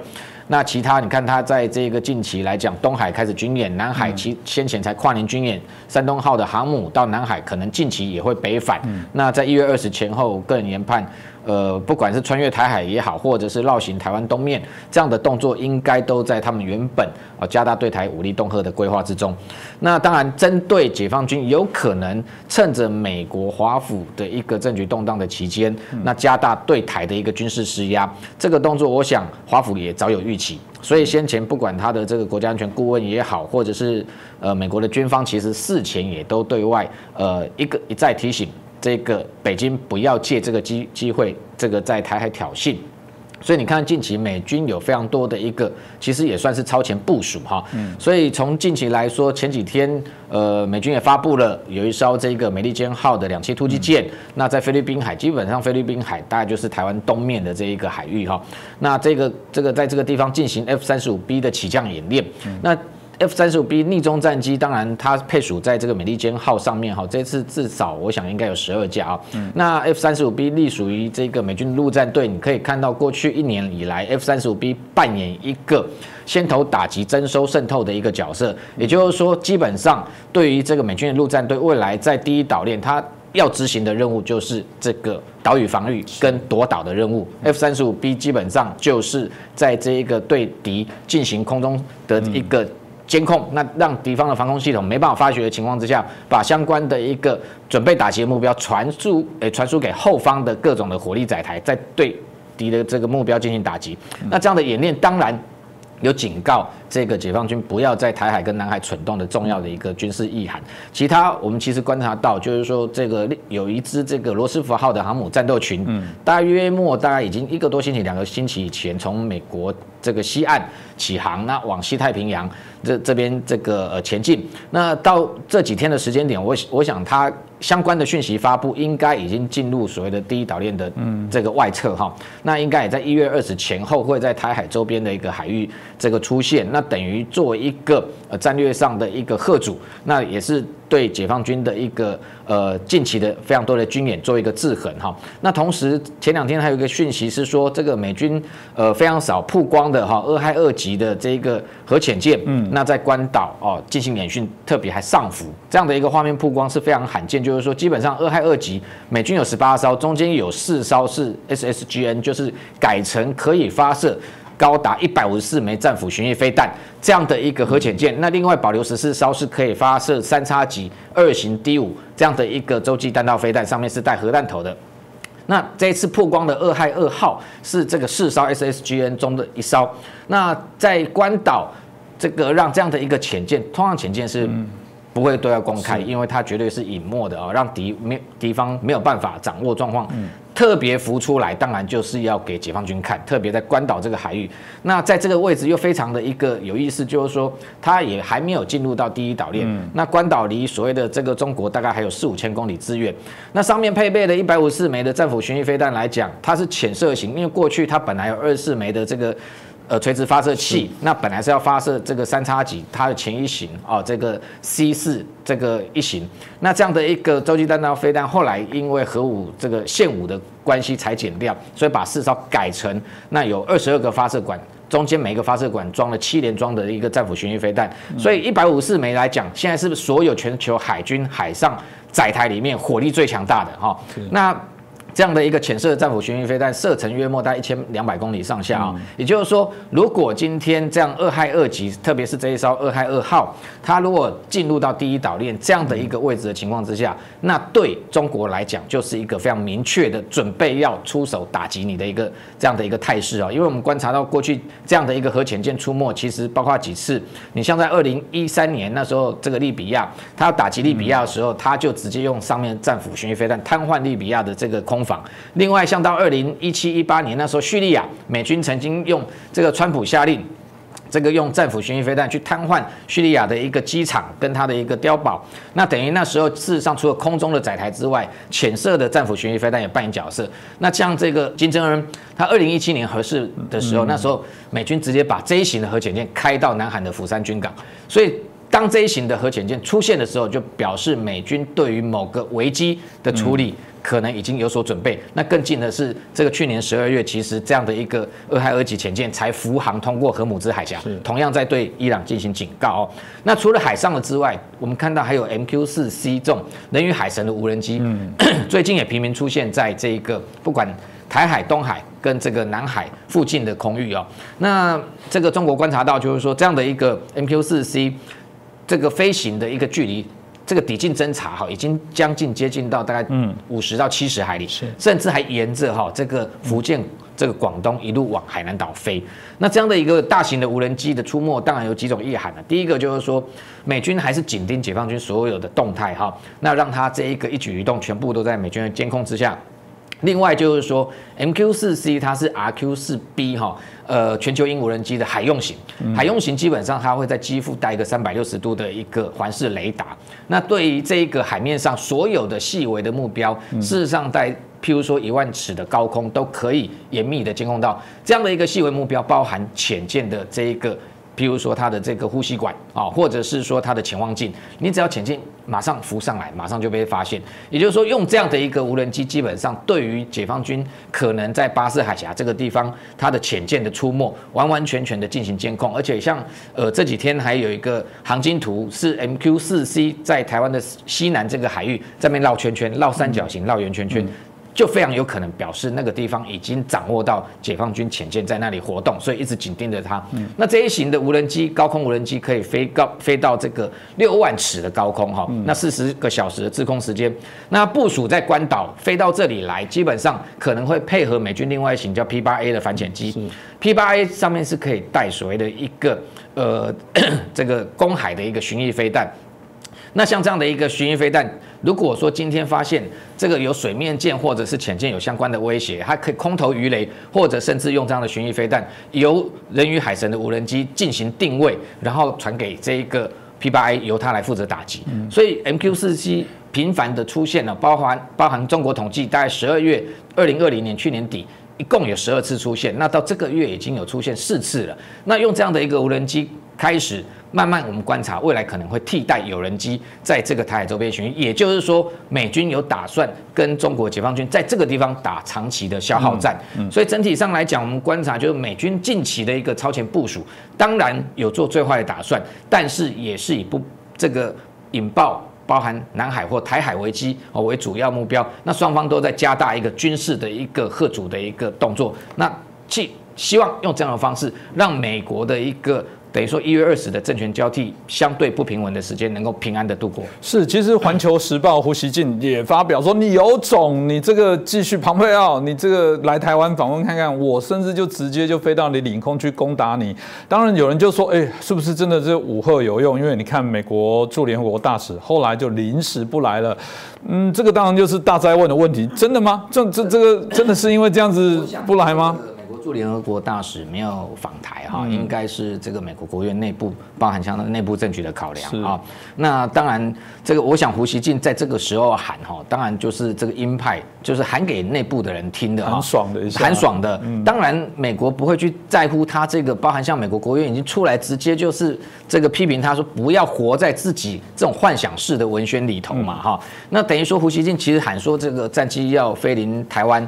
那其他你看，他在这个近期来讲，东海开始军演，南海其先前才跨年军演，山东号的航母到南海可能近期也会北返。那在一月二十前后，个人研判。呃，不管是穿越台海也好，或者是绕行台湾东面这样的动作，应该都在他们原本啊加大对台武力恫吓的规划之中。那当然，针对解放军有可能趁着美国华府的一个政局动荡的期间，那加大对台的一个军事施压，这个动作，我想华府也早有预期。所以先前不管他的这个国家安全顾问也好，或者是呃美国的军方，其实事前也都对外呃一个一再提醒。这个北京不要借这个机机会，这个在台海挑衅，所以你看近期美军有非常多的一个，其实也算是超前部署哈。嗯。所以从近期来说，前几天呃美军也发布了有一艘这个美利坚号的两栖突击舰，那在菲律宾海，基本上菲律宾海大概就是台湾东面的这一个海域哈。那这个这个在这个地方进行 F 三十五 B 的起降演练，那。F 三十五 B 逆中战机，当然它配属在这个美利坚号上面哈。这次至少我想应该有十二架啊。那 F 三十五 B 隶属于这个美军陆战队，你可以看到过去一年以来，F 三十五 B 扮演一个先头打击、征收、渗透的一个角色。也就是说，基本上对于这个美军的陆战队未来在第一岛链，它要执行的任务就是这个岛屿防御跟夺岛的任务。F 三十五 B 基本上就是在这一个对敌进行空中的一个监控，那让敌方的防空系统没办法发觉的情况之下，把相关的一个准备打击的目标传输，诶，传输给后方的各种的火力载台，在对敌的这个目标进行打击。那这样的演练当然。有警告这个解放军不要在台海跟南海蠢动的重要的一个军事意涵。其他我们其实观察到，就是说这个有一支这个罗斯福号的航母战斗群，嗯，大约末大概已经一个多星期、两个星期以前从美国这个西岸起航，那往西太平洋这这边这个呃前进。那到这几天的时间点，我我想它。相关的讯息发布应该已经进入所谓的第一岛链的这个外侧哈，那应该也在一月二十前后会在台海周边的一个海域这个出现，那等于作为一个呃战略上的一个贺主，那也是。对解放军的一个呃近期的非常多的军演做一个制衡哈，那同时前两天还有一个讯息是说，这个美军呃非常少曝光的哈二害二级的这个核潜舰，嗯，那在关岛哦进行演训，特别还上浮这样的一个画面曝光是非常罕见，就是说基本上二害二级美军有十八艘，中间有四艘是 SSGN，就是改成可以发射。高达一百五十四枚战斧巡弋飞弹这样的一个核潜舰，那另外保留十四艘是可以发射三叉戟二型 D 五这样的一个洲际弹道飞弹，上面是带核弹头的。那这一次曝光的二害二号是这个四艘 SSGN 中的一艘。那在关岛这个让这样的一个潜舰，通常潜舰是不会对外公开，因为它绝对是隐没的啊，让敌没敌方没有办法掌握状况。特别浮出来，当然就是要给解放军看。特别在关岛这个海域，那在这个位置又非常的一个有意思，就是说它也还没有进入到第一岛链。那关岛离所谓的这个中国大概还有四五千公里之远。那上面配备的一百五十四枚的战斧巡弋飞弹来讲，它是浅射型，因为过去它本来有二十四枚的这个。呃，垂直发射器，那本来是要发射这个三叉戟，它的前一型哦，这个 C 四这个一型，那这样的一个洲际弹道飞弹，后来因为核武这个现武的关系裁减掉，所以把四艘改成那有二十二个发射管，中间每一个发射管装了七连装的一个战斧巡弋飞弹，所以一百五十四枚来讲，现在是不是所有全球海军海上载台里面火力最强大的哈？那。这样的一个浅色的战斧巡弋飞弹，射程约莫在一千两百公里上下啊。也就是说，如果今天这样二害二级，特别是这一艘二害二号，它如果进入到第一岛链这样的一个位置的情况之下，那对中国来讲就是一个非常明确的准备要出手打击你的一个这样的一个态势啊。因为我们观察到过去这样的一个核潜舰出没，其实包括几次，你像在二零一三年那时候，这个利比亚，它要打击利比亚的时候，它就直接用上面战斧巡弋飞弹瘫痪利比亚的这个空。另外，像到二零一七一八年那时候，叙利亚美军曾经用这个川普下令，这个用战斧巡弋飞弹去瘫痪叙利亚的一个机场跟它的一个碉堡。那等于那时候事实上除了空中的载台之外，浅色的战斧巡弋飞弹也扮演角色。那像这个金正恩，他二零一七年核试的时候，那时候美军直接把 J 型的核潜舰开到南海的釜山军港，所以当这一型的核潜舰出现的时候，就表示美军对于某个危机的处理。可能已经有所准备。那更近的是，这个去年十二月，其实这样的一个俄亥俄级潜舰才浮航通过荷姆兹海峡，同样在对伊朗进行警告哦。那除了海上的之外，我们看到还有 MQ 四 C 这种人与海神的无人机，最近也频频出现在这个不管台海、东海跟这个南海附近的空域哦。那这个中国观察到，就是说这样的一个 MQ 四 C 这个飞行的一个距离。这个抵近侦察哈，已经将近接近到大概嗯五十到七十海里，甚至还沿着哈这个福建这个广东一路往海南岛飞。那这样的一个大型的无人机的出没，当然有几种意涵了。第一个就是说，美军还是紧盯解放军所有的动态哈，那让他这一个一举一动全部都在美军的监控之下。另外就是说，MQ 四 C 它是 RQ 四 B 哈，呃，全球鹰无人机的海用型。海用型基本上它会在机腹带一个三百六十度的一个环视雷达。那对于这一个海面上所有的细微的目标，事实上在譬如说一万尺的高空都可以严密的监控到这样的一个细微目标，包含浅见的这一个譬如说它的这个呼吸管啊，或者是说它的潜望镜，你只要潜进，马上浮上来，马上就被发现。也就是说，用这样的一个无人机，基本上对于解放军可能在巴士海峡这个地方，它的潜舰的出没，完完全全的进行监控。而且像呃这几天还有一个航经图，是 MQ 四 C 在台湾的西南这个海域这边绕圈圈，绕三角形，绕圆圈圈。就非常有可能表示那个地方已经掌握到解放军潜舰在那里活动，所以一直紧盯着它。那这一型的无人机，高空无人机可以飞高飞到这个六万尺的高空哈，那四十个小时的滞空时间，那部署在关岛飞到这里来，基本上可能会配合美军另外一型叫 P 八 A 的反潜机，P 八 A 上面是可以带所谓的一个呃 这个公海的一个巡弋飞弹。那像这样的一个巡弋飞弹，如果说今天发现这个有水面舰或者是潜舰有相关的威胁，它可以空投鱼雷，或者甚至用这样的巡弋飞弹，由人鱼海神的无人机进行定位，然后传给这一个 P 八 A，由它来负责打击。所以 MQ 四七频繁的出现了，包含包含中国统计，大概十二月二零二零年去年底一共有十二次出现，那到这个月已经有出现四次了。那用这样的一个无人机开始。慢慢，我们观察未来可能会替代有人机在这个台海周边巡弋，也就是说，美军有打算跟中国解放军在这个地方打长期的消耗战。所以整体上来讲，我们观察就是美军近期的一个超前部署，当然有做最坏的打算，但是也是以不这个引爆包含南海或台海危机哦为主要目标。那双方都在加大一个军事的一个贺主的一个动作，那去希望用这样的方式让美国的一个。等于说一月二十的政权交替相对不平稳的时间能够平安的度过。是，其实《环球时报》胡锡进也发表说：“你有种，你这个继续庞佩奥，你这个来台湾访问看看，我甚至就直接就飞到你领空去攻打你。”当然有人就说：“哎，是不是真的这武赫有用？因为你看美国驻联合国大使后来就临时不来了。”嗯，这个当然就是大灾问的问题，真的吗？这这这个真的是因为这样子不来吗？驻联合国大使没有访台哈，应该是这个美国国务院内部包含像内部政局的考量啊。那当然，这个我想胡锡进在这个时候喊哈，当然就是这个鹰派，就是喊给内部的人听的，很爽的，很爽的。当然，美国不会去在乎他这个，包含像美国国务院已经出来直接就是这个批评他说，不要活在自己这种幻想式的文宣里头嘛哈。那等于说胡锡进其实喊说这个战机要飞临台湾。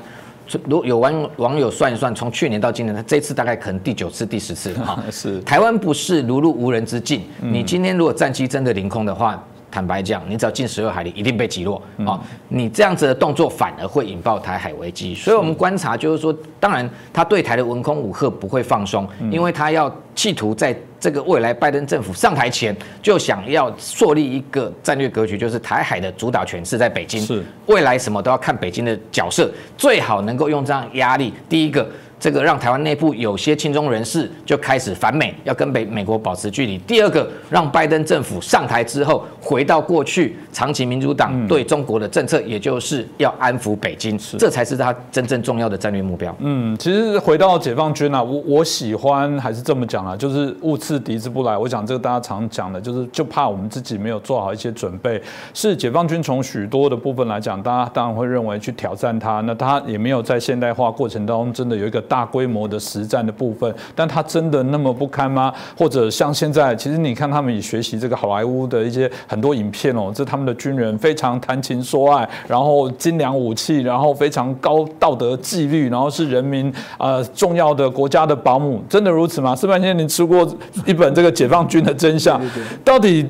如有网网友算一算，从去年到今年，他这次大概可能第九次、第十次了哈。是台湾不是如入无人之境，你今天如果战机真的凌空的话。坦白讲，你只要进十二海里，一定被击落啊！你这样子的动作反而会引爆台海危机。所以，我们观察就是说，当然他对台的文空武赫不会放松，因为他要企图在这个未来拜登政府上台前，就想要树立一个战略格局，就是台海的主导权是在北京，是未来什么都要看北京的角色，最好能够用这样压力。第一个。这个让台湾内部有些亲中人士就开始反美，要跟北美国保持距离。第二个，让拜登政府上台之后回到过去长期民主党对中国的政策，也就是要安抚北京，这才是他真正重要的战略目标。嗯，其实回到解放军啊，我我喜欢还是这么讲啊，就是物次敌之不来。我讲这个大家常讲的，就是就怕我们自己没有做好一些准备。是解放军从许多的部分来讲，大家当然会认为去挑战他，那他也没有在现代化过程当中真的有一个。大规模的实战的部分，但它真的那么不堪吗？或者像现在，其实你看他们也学习这个好莱坞的一些很多影片哦，这他们的军人非常谈情说爱，然后精良武器，然后非常高道德纪律，然后是人民呃重要的国家的保姆，真的如此吗？是吧？现在你吃过一本这个解放军的真相，到底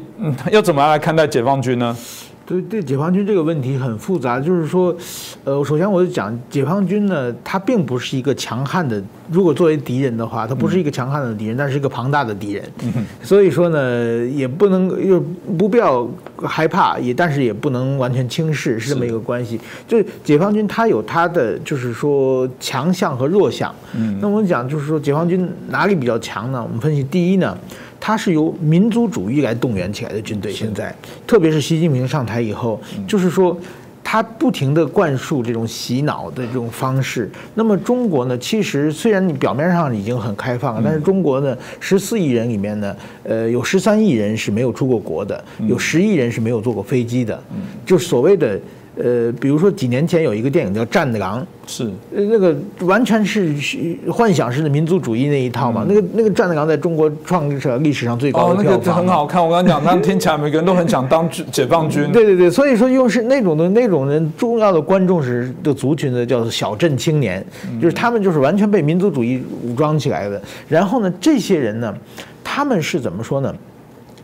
要怎么来看待解放军呢？对对，解放军这个问题很复杂，就是说，呃，首先我就讲，解放军呢，它并不是一个强悍的，如果作为敌人的话，它不是一个强悍的敌人，但是一个庞大的敌人。所以说呢，也不能又不必要害怕，也但是也不能完全轻视，是这么一个关系。就是解放军它有它的，就是说强项和弱项。嗯，那我们讲就是说，解放军哪里比较强呢？我们分析第一呢。它是由民族主义来动员起来的军队，现在。特别是习近平上台以后，就是说他不停地灌输这种洗脑的这种方式。那么中国呢，其实虽然你表面上已经很开放了，但是中国呢，十四亿人里面呢，呃，有十三亿人是没有出过国的，有十亿人是没有坐过飞机的，就所谓的。呃，比如说几年前有一个电影叫《战狼》，是呃那个完全是幻想式的民族主义那一套嘛。那个那个《战狼》在中国创下历史上最高哦，的那个票房嘛。很好看。我刚刚讲，那听起来每个人都很想当解放军。对对对，所以说用是那种的那种人重要的观众是的族群的，叫做小镇青年，就是他们就是完全被民族主义武装起来的。然后呢，这些人呢，他们是怎么说呢？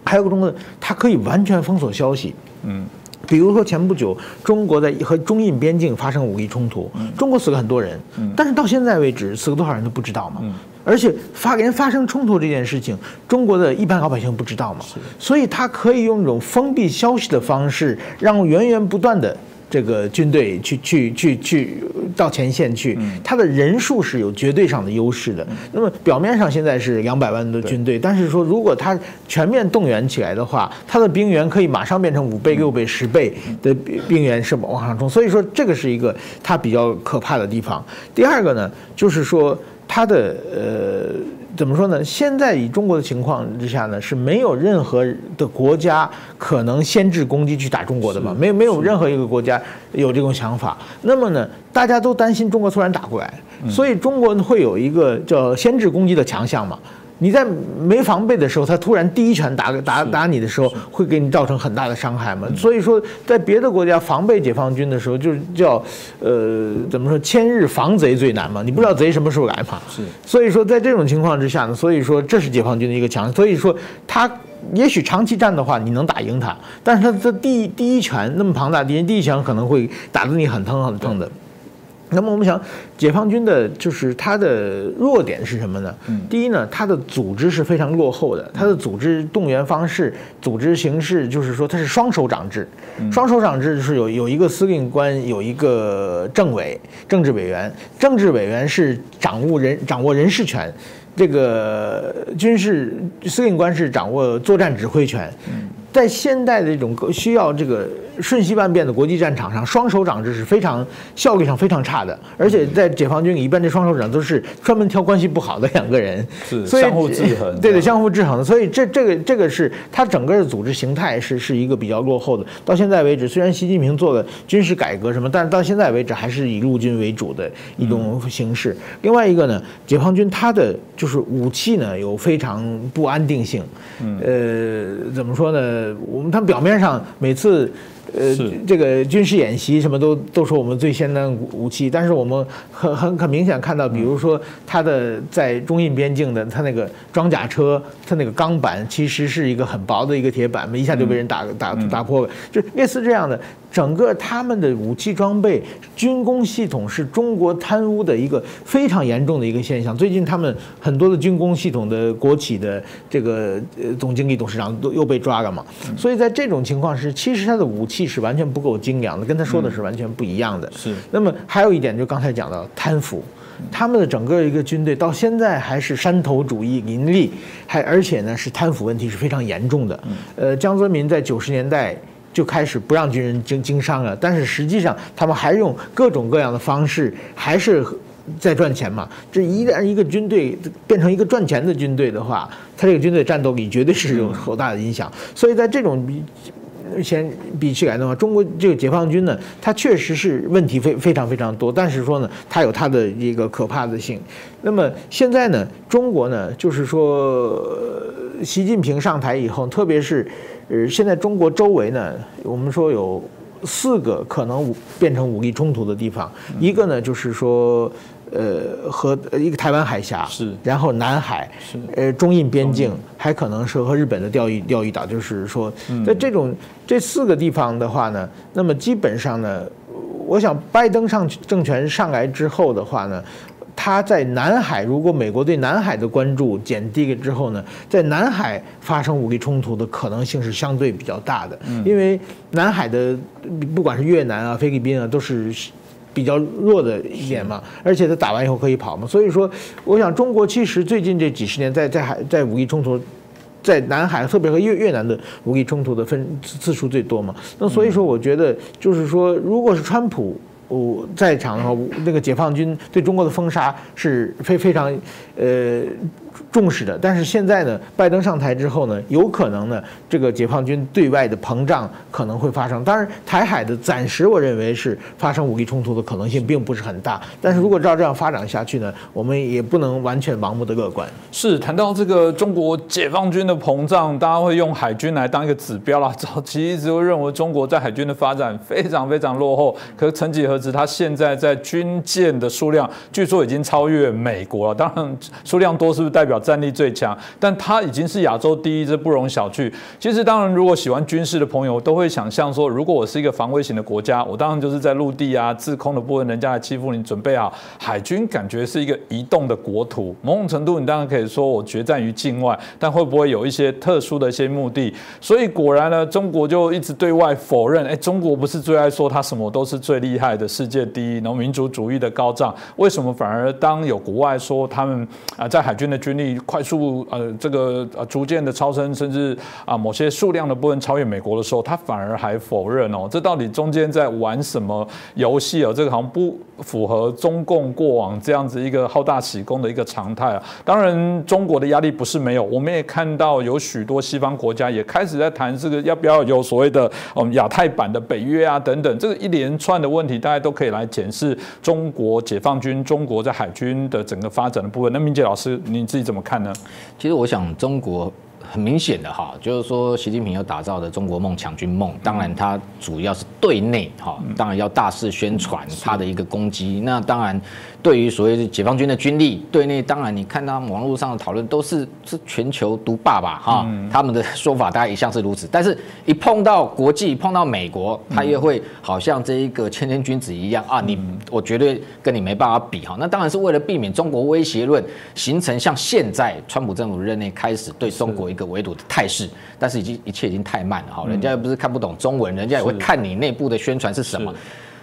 还有个中国，他可以完全封锁消息。嗯，比如说前不久，中国在和中印边境发生武力冲突，中国死了很多人，但是到现在为止死了多少人都不知道嘛。而且发连发生冲突这件事情，中国的一般老百姓不知道嘛，所以他可以用一种封闭消息的方式，让源源不断的。这个军队去去去去到前线去，他的人数是有绝对上的优势的。那么表面上现在是两百万的军队，但是说如果他全面动员起来的话，他的兵员可以马上变成五倍、六倍、十倍的兵兵员是往上冲。所以说这个是一个他比较可怕的地方。第二个呢，就是说他的呃。怎么说呢？现在以中国的情况之下呢，是没有任何的国家可能先制攻击去打中国的嘛？没有没有任何一个国家有这种想法。那么呢，大家都担心中国突然打过来，所以中国会有一个叫先制攻击的强项嘛？你在没防备的时候，他突然第一拳打打打你的时候，会给你造成很大的伤害嘛？所以说，在别的国家防备解放军的时候，就是叫呃怎么说，千日防贼最难嘛？你不知道贼什么时候来嘛？是。所以说，在这种情况之下呢，所以说这是解放军的一个强。所以说，他也许长期战的话，你能打赢他，但是他的第第一拳那么庞大，敌人第一拳可能会打得你很疼很疼的。那么我们想，解放军的就是它的弱点是什么呢？第一呢，它的组织是非常落后的，它的组织动员方式、组织形式，就是说它是双手掌制。双手掌制就是有有一个司令官，有一个政委、政治委员。政治委员是掌握人掌握人事权，这个军事司令官是掌握作战指挥权。在现代的这种需要这个瞬息万变的国际战场上，双手掌制是非常效率上非常差的，而且在解放军里，一般这双手掌都是专门挑关系不好的两个人，是相互制衡对对，相互制衡的。所以这这个这个是它整个的组织形态是是一个比较落后的。到现在为止，虽然习近平做了军事改革什么，但是到现在为止还是以陆军为主的一种形式。另外一个呢，解放军它的就是武器呢有非常不安定性，呃，怎么说呢？我们他们表面上每次，呃，这个军事演习什么都都说我们最先端武武器，但是我们很很很明显看到，比如说它的在中印边境的它那个装甲车，它那个钢板其实是一个很薄的一个铁板，一下就被人打打打破。了，就类似这样的。整个他们的武器装备、军工系统是中国贪污的一个非常严重的一个现象。最近他们很多的军工系统的国企的这个呃总经理、董事长都又被抓了嘛。所以在这种情况是，其实他的武器是完全不够精良的，跟他说的是完全不一样的。是那么还有一点，就刚才讲到贪腐。他们的整个一个军队到现在还是山头主义林立，还而且呢是贪腐问题是非常严重的。呃，江泽民在九十年代就开始不让军人经经商了，但是实际上他们还用各种各样的方式，还是在赚钱嘛。这一旦一个军队变成一个赚钱的军队的话，他这个军队战斗力绝对是有很大的影响。所以在这种先比起来的话，中国这个解放军呢，它确实是问题非非常非常多，但是说呢，它有它的一个可怕的性。那么现在呢，中国呢，就是说，习近平上台以后，特别是呃，现在中国周围呢，我们说有四个可能武变成武力冲突的地方，一个呢就是说。呃，和呃一个台湾海峡是然后南海是呃中印边境，还可能是和日本的钓鱼钓鱼岛，就是说，在这种这四个地方的话呢，那么基本上呢，我想拜登上政权上来之后的话呢。他在南海，如果美国对南海的关注减低了之后呢，在南海发生武力冲突的可能性是相对比较大的，因为南海的不管是越南啊、菲律宾啊，都是比较弱的一点嘛，而且他打完以后可以跑嘛，所以说，我想中国其实最近这几十年在在海在武力冲突。在南海，特别和越越南的武力冲突的分次次数最多嘛，那所以说，我觉得就是说，如果是川普。我在场的话，那个解放军对中国的封杀是非非常呃。重视的，但是现在呢，拜登上台之后呢，有可能呢，这个解放军对外的膨胀可能会发生。当然，台海的暂时我认为是发生武力冲突的可能性并不是很大。但是如果照这样发展下去呢，我们也不能完全盲目的乐观。是谈到这个中国解放军的膨胀，大家会用海军来当一个指标啦。早期一直会认为中国在海军的发展非常非常落后，可是曾几何时，它现在在军舰的数量据说已经超越美国了。当然，数量多是不是代表？战力最强，但它已经是亚洲第一，这不容小觑。其实，当然，如果喜欢军事的朋友都会想象说，如果我是一个防卫型的国家，我当然就是在陆地啊、制空的部分，人家来欺负你，准备好海军，感觉是一个移动的国土。某种程度，你当然可以说我决战于境外，但会不会有一些特殊的一些目的？所以，果然呢，中国就一直对外否认。哎，中国不是最爱说他什么都是最厉害的，世界第一，然后民族主义的高涨，为什么反而当有国外说他们啊在海军的军力？快速呃，这个呃逐渐的超升，甚至啊某些数量的部分超越美国的时候，他反而还否认哦，这到底中间在玩什么游戏啊？这个好像不符合中共过往这样子一个好大喜功的一个常态啊。当然，中国的压力不是没有，我们也看到有许多西方国家也开始在谈这个要不要有所谓的嗯亚太版的北约啊等等，这个一连串的问题，大家都可以来检视中国解放军、中国在海军的整个发展的部分。那明杰老师，你自己怎么？看呢？其实我想，中国很明显的哈，就是说，习近平要打造的中国梦、强军梦，当然他主要是对内哈，当然要大肆宣传他的一个攻击。那当然。对于所谓的解放军的军力，对内当然你看到网络上的讨论都是是全球独霸吧，哈，他们的说法大概一向是如此。但是，一碰到国际，碰到美国，他又会好像这一个谦谦君子一样啊，你我绝对跟你没办法比哈。那当然是为了避免中国威胁论形成像现在川普政府任内开始对中国一个围堵的态势，但是已经一切已经太慢了哈，人家又不是看不懂中文，人家也会看你内部的宣传是什么。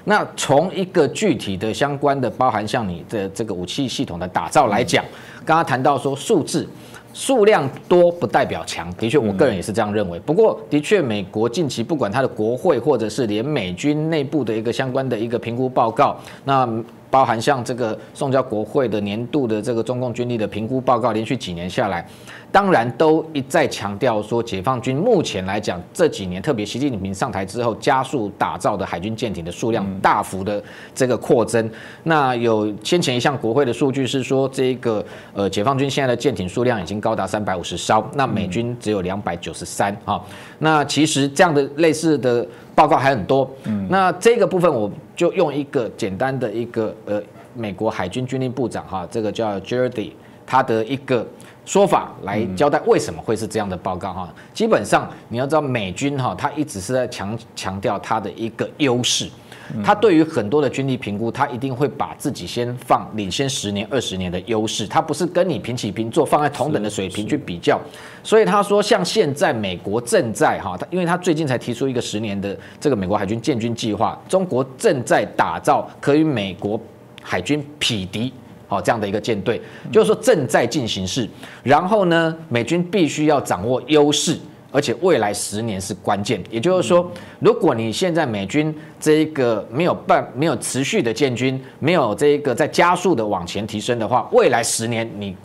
那从一个具体的相关的，包含像你的这个武器系统的打造来讲，刚刚谈到说数字数量多不代表强，的确，我个人也是这样认为。不过，的确，美国近期不管它的国会或者是连美军内部的一个相关的一个评估报告，那包含像这个送交国会的年度的这个中共军力的评估报告，连续几年下来。当然都一再强调说，解放军目前来讲这几年，特别习近平上台之后，加速打造的海军舰艇的数量大幅的这个扩增。那有先前一项国会的数据是说，这个呃解放军现在的舰艇数量已经高达三百五十艘，那美军只有两百九十三啊。那其实这样的类似的报告还很多。那这个部分我就用一个简单的一个呃美国海军军令部长哈，这个叫 Jerdy，他的一个。说法来交代为什么会是这样的报告哈，基本上你要知道美军哈，他一直是在强强调他的一个优势，他对于很多的军力评估，他一定会把自己先放领先十年二十年的优势，他不是跟你平起平坐，放在同等的水平去比较，所以他说像现在美国正在哈，他因为他最近才提出一个十年的这个美国海军建军计划，中国正在打造可与美国海军匹敌。哦，这样的一个舰队，就是说正在进行式。然后呢，美军必须要掌握优势，而且未来十年是关键。也就是说，如果你现在美军这一个没有办没有持续的建军，没有这一个在加速的往前提升的话，未来十年你。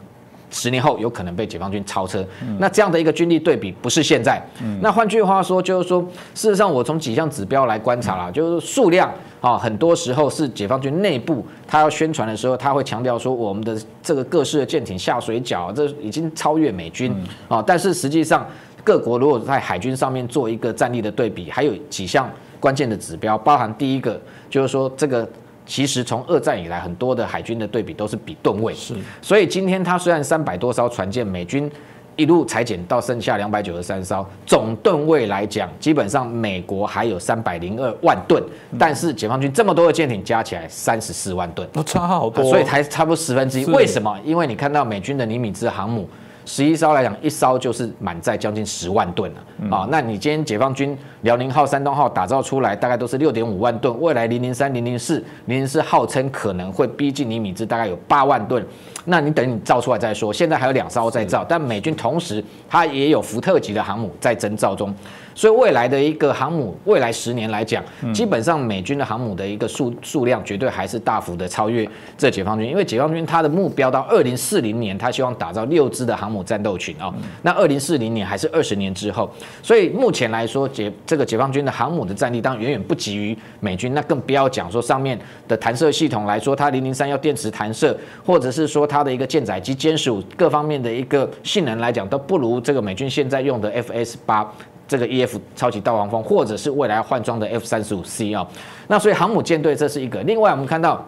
十年后有可能被解放军超车，那这样的一个军力对比不是现在。那换句话说，就是说，事实上我从几项指标来观察啦，就是数量啊，很多时候是解放军内部他要宣传的时候，他会强调说我们的这个各式的舰艇下水饺，这已经超越美军啊。但是实际上，各国如果在海军上面做一个战力的对比，还有几项关键的指标，包含第一个就是说这个。其实从二战以来，很多的海军的对比都是比吨位，是。所以今天它虽然三百多艘船舰，美军一路裁减到剩下两百九十三艘，总吨位来讲，基本上美国还有三百零二万吨，但是解放军这么多的舰艇加起来三十四万吨，差好多，所以才差不多十分之一。为什么？因为你看到美军的尼米兹航母。十一艘来讲，一艘就是满载将近十万吨了啊！那你今天解放军辽宁号、山东号打造出来，大概都是六点五万吨。未来零零三、零零四、零零四号称可能会逼近尼米兹，大概有八万吨。那你等你造出来再说。现在还有两艘在造，但美军同时它也有福特级的航母在征造中。所以未来的一个航母，未来十年来讲，基本上美军的航母的一个数数量绝对还是大幅的超越这解放军，因为解放军它的目标到二零四零年，它希望打造六支的航母战斗群啊。那二零四零年还是二十年之后，所以目前来说解这个解放军的航母的战力当然远远不及于美军，那更不要讲说上面的弹射系统来说，它零零三要电磁弹射，或者是说它的一个舰载机歼十五各方面的一个性能来讲，都不如这个美军现在用的 FS 八这个 EF 超级大黄蜂，或者是未来要换装的 F 三十五 C 啊。那所以航母舰队这是一个，另外我们看到。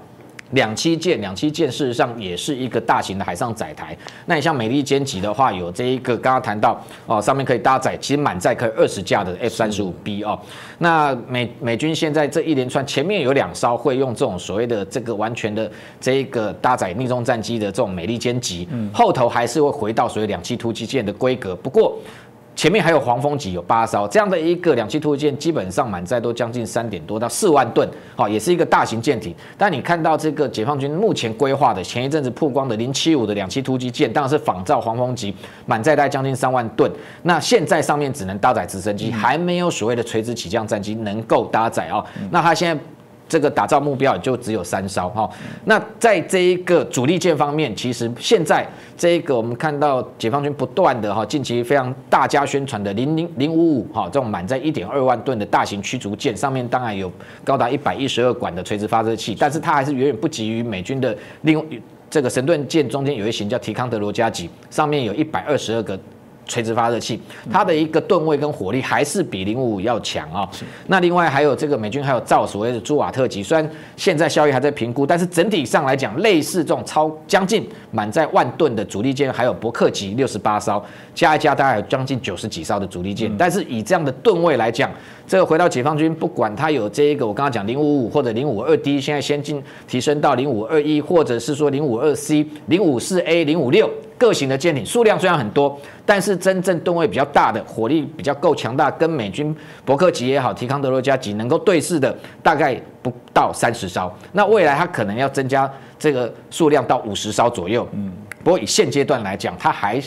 两栖舰，两栖舰事实上也是一个大型的海上载台。那你像美利坚级的话，有这一个刚刚谈到哦，上面可以搭载，其实满载可以二十架的 F 三十五 B 哦。那美美军现在这一连串前面有两艘会用这种所谓的这个完全的这一个搭载逆中战机的这种美利坚级，后头还是会回到所谓两栖突击舰的规格。不过前面还有黄蜂级有八艘这样的一个两栖突击舰，基本上满载都将近三点多到四万吨，哦，也是一个大型舰艇。但你看到这个解放军目前规划的前一阵子曝光的零七五的两栖突击舰，当然是仿造黄蜂级，满载大概将近三万吨。那现在上面只能搭载直升机，还没有所谓的垂直起降战机能够搭载啊。那它现在。这个打造目标也就只有三艘哈，那在这一个主力舰方面，其实现在这一个我们看到解放军不断的哈，近期非常大加宣传的零零零五五哈，这种满载一点二万吨的大型驱逐舰，上面当然有高达一百一十二管的垂直发射器，但是它还是远远不及于美军的另这个神盾舰中间有一型叫提康德罗加级，上面有一百二十二个。垂直发射器，它的一个吨位跟火力还是比零五五要强啊。那另外还有这个美军还有造所谓的朱瓦特级，虽然现在效益还在评估，但是整体上来讲，类似这种超将近满载万吨的主力舰，还有伯克级六十八艘，加一加大概有将近九十几艘的主力舰。但是以这样的吨位来讲，这个回到解放军，不管它有这一个我刚刚讲零五五或者零五二 D，现在先进提升到零五二一，或者是说零五二 C、零五四 A、零五六。各型的舰艇数量虽然很多，但是真正吨位比较大的、火力比较够强大，跟美军伯克级也好、提康德罗加级能够对视的，大概不到三十艘。那未来它可能要增加这个数量到五十艘左右。嗯，不过以现阶段来讲，它还。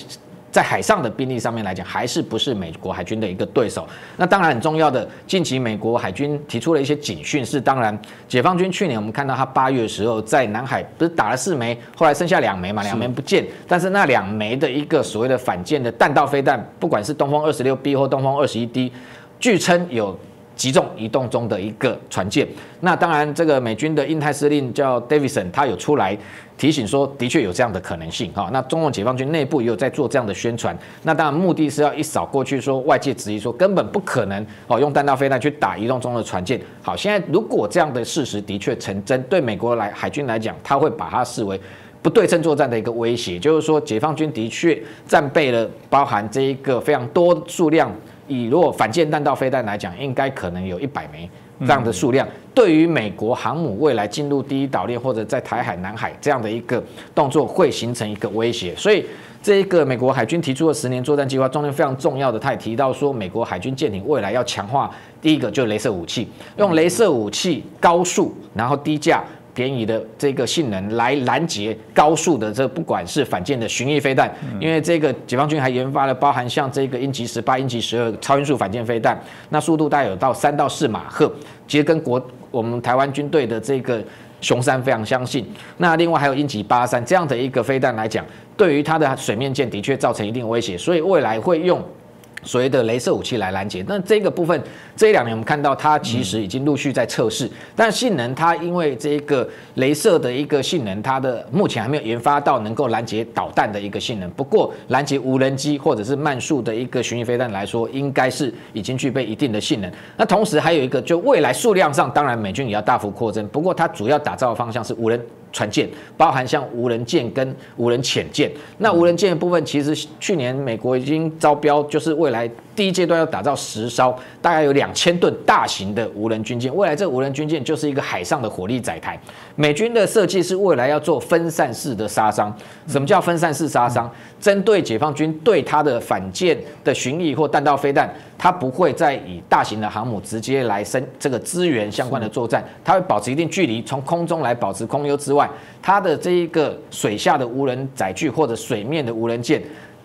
在海上的兵力上面来讲，还是不是美国海军的一个对手。那当然很重要的，近期美国海军提出了一些警讯，是当然，解放军去年我们看到他八月的时候在南海不是打了四枚，后来剩下两枚嘛，两枚不见。但是那两枚的一个所谓的反舰的弹道飞弹，不管是东风二十六 B 或东风二十一 D，据称有。击中移动中的一个船舰，那当然，这个美军的印太司令叫 Davidson，他有出来提醒说，的确有这样的可能性哈。那中共解放军内部也有在做这样的宣传，那当然目的是要一扫过去说外界质疑说根本不可能哦用弹道飞弹去打移动中的船舰。好，现在如果这样的事实的确成真，对美国来海军来讲，他会把它视为不对称作战的一个威胁，就是说解放军的确战备了包含这一个非常多数量。以如果反舰弹道飞弹来讲，应该可能有一百枚这样的数量，对于美国航母未来进入第一岛链或者在台海、南海这样的一个动作，会形成一个威胁。所以，这一个美国海军提出的十年作战计划中间非常重要的，他也提到说，美国海军舰艇未来要强化第一个就是镭射武器，用镭射武器高速，然后低价。便宜的这个性能来拦截高速的这不管是反舰的巡弋飞弹，因为这个解放军还研发了包含像这个鹰击十八、鹰击十二超音速反舰飞弹，那速度大概有到三到四马赫，其实跟国我们台湾军队的这个雄三非常相信。那另外还有鹰击八三这样的一个飞弹来讲，对于它的水面舰的确造成一定威胁，所以未来会用。所谓的镭射武器来拦截，那这个部分这一两年我们看到它其实已经陆续在测试，但性能它因为这个镭射的一个性能，它的目前还没有研发到能够拦截导弹的一个性能。不过拦截无人机或者是慢速的一个巡弋飞弹来说，应该是已经具备一定的性能。那同时还有一个，就未来数量上，当然美军也要大幅扩增，不过它主要打造的方向是无人。船舰包含像无人舰跟无人潜舰。那无人舰的部分，其实去年美国已经招标，就是未来第一阶段要打造十艘，大概有两千吨大型的无人军舰。未来这无人军舰就是一个海上的火力载台。美军的设计是未来要做分散式的杀伤。什么叫分散式杀伤？针对解放军对它的反舰的巡弋或弹道飞弹，它不会再以大型的航母直接来生这个支援相关的作战，它会保持一定距离，从空中来保持空优之外，它的这一个水下的无人载具或者水面的无人舰，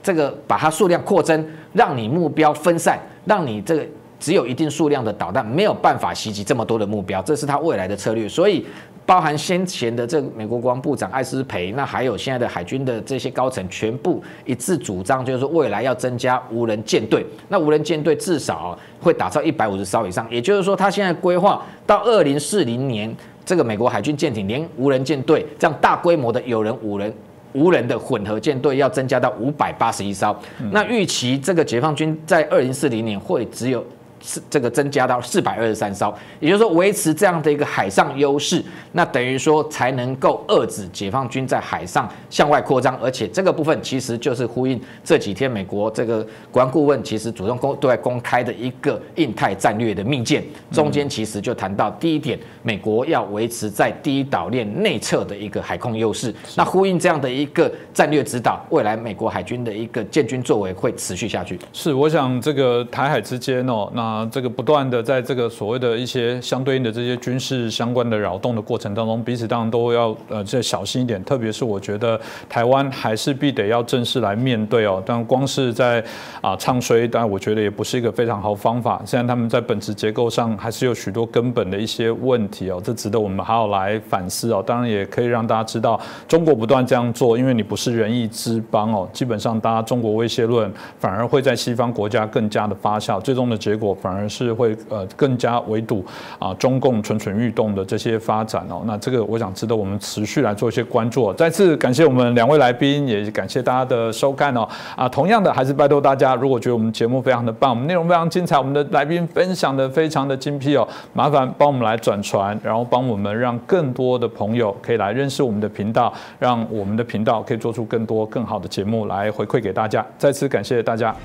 这个把它数量扩增，让你目标分散，让你这个。只有一定数量的导弹，没有办法袭击这么多的目标，这是他未来的策略。所以，包含先前的这个美国国防部长艾斯培，那还有现在的海军的这些高层，全部一致主张，就是说未来要增加无人舰队。那无人舰队至少会打造一百五十艘以上，也就是说，他现在规划到二零四零年，这个美国海军舰艇连无人舰队这样大规模的有人无人。无人的混合舰队要增加到五百八十一艘，那预期这个解放军在二零四零年会只有。是这个增加到四百二十三艘，也就是说维持这样的一个海上优势，那等于说才能够遏制解放军在海上向外扩张，而且这个部分其实就是呼应这几天美国这个国安顾问其实主动公对外公开的一个印太战略的密件，中间其实就谈到第一点，美国要维持在第一岛链内侧的一个海空优势，那呼应这样的一个战略指导，未来美国海军的一个建军作为会持续下去。是，我想这个台海之间哦，那啊，这个不断的在这个所谓的一些相对应的这些军事相关的扰动的过程当中，彼此当然都要呃再小心一点。特别是我觉得台湾还是必得要正式来面对哦。但光是在啊唱衰，但我觉得也不是一个非常好方法。现在他们在本质结构上还是有许多根本的一些问题哦，这值得我们好好来反思哦。当然也可以让大家知道，中国不断这样做，因为你不是仁义之邦哦。基本上，大家中国威胁论反而会在西方国家更加的发酵，最终的结果。反而是会呃更加围堵啊中共蠢蠢欲动的这些发展哦，那这个我想值得我们持续来做一些关注。再次感谢我们两位来宾，也感谢大家的收看哦啊，同样的还是拜托大家，如果觉得我们节目非常的棒，我们内容非常精彩，我们的来宾分享的非常的精辟哦，麻烦帮我们来转传，然后帮我们让更多的朋友可以来认识我们的频道，让我们的频道可以做出更多更好的节目来回馈给大家。再次感谢大家。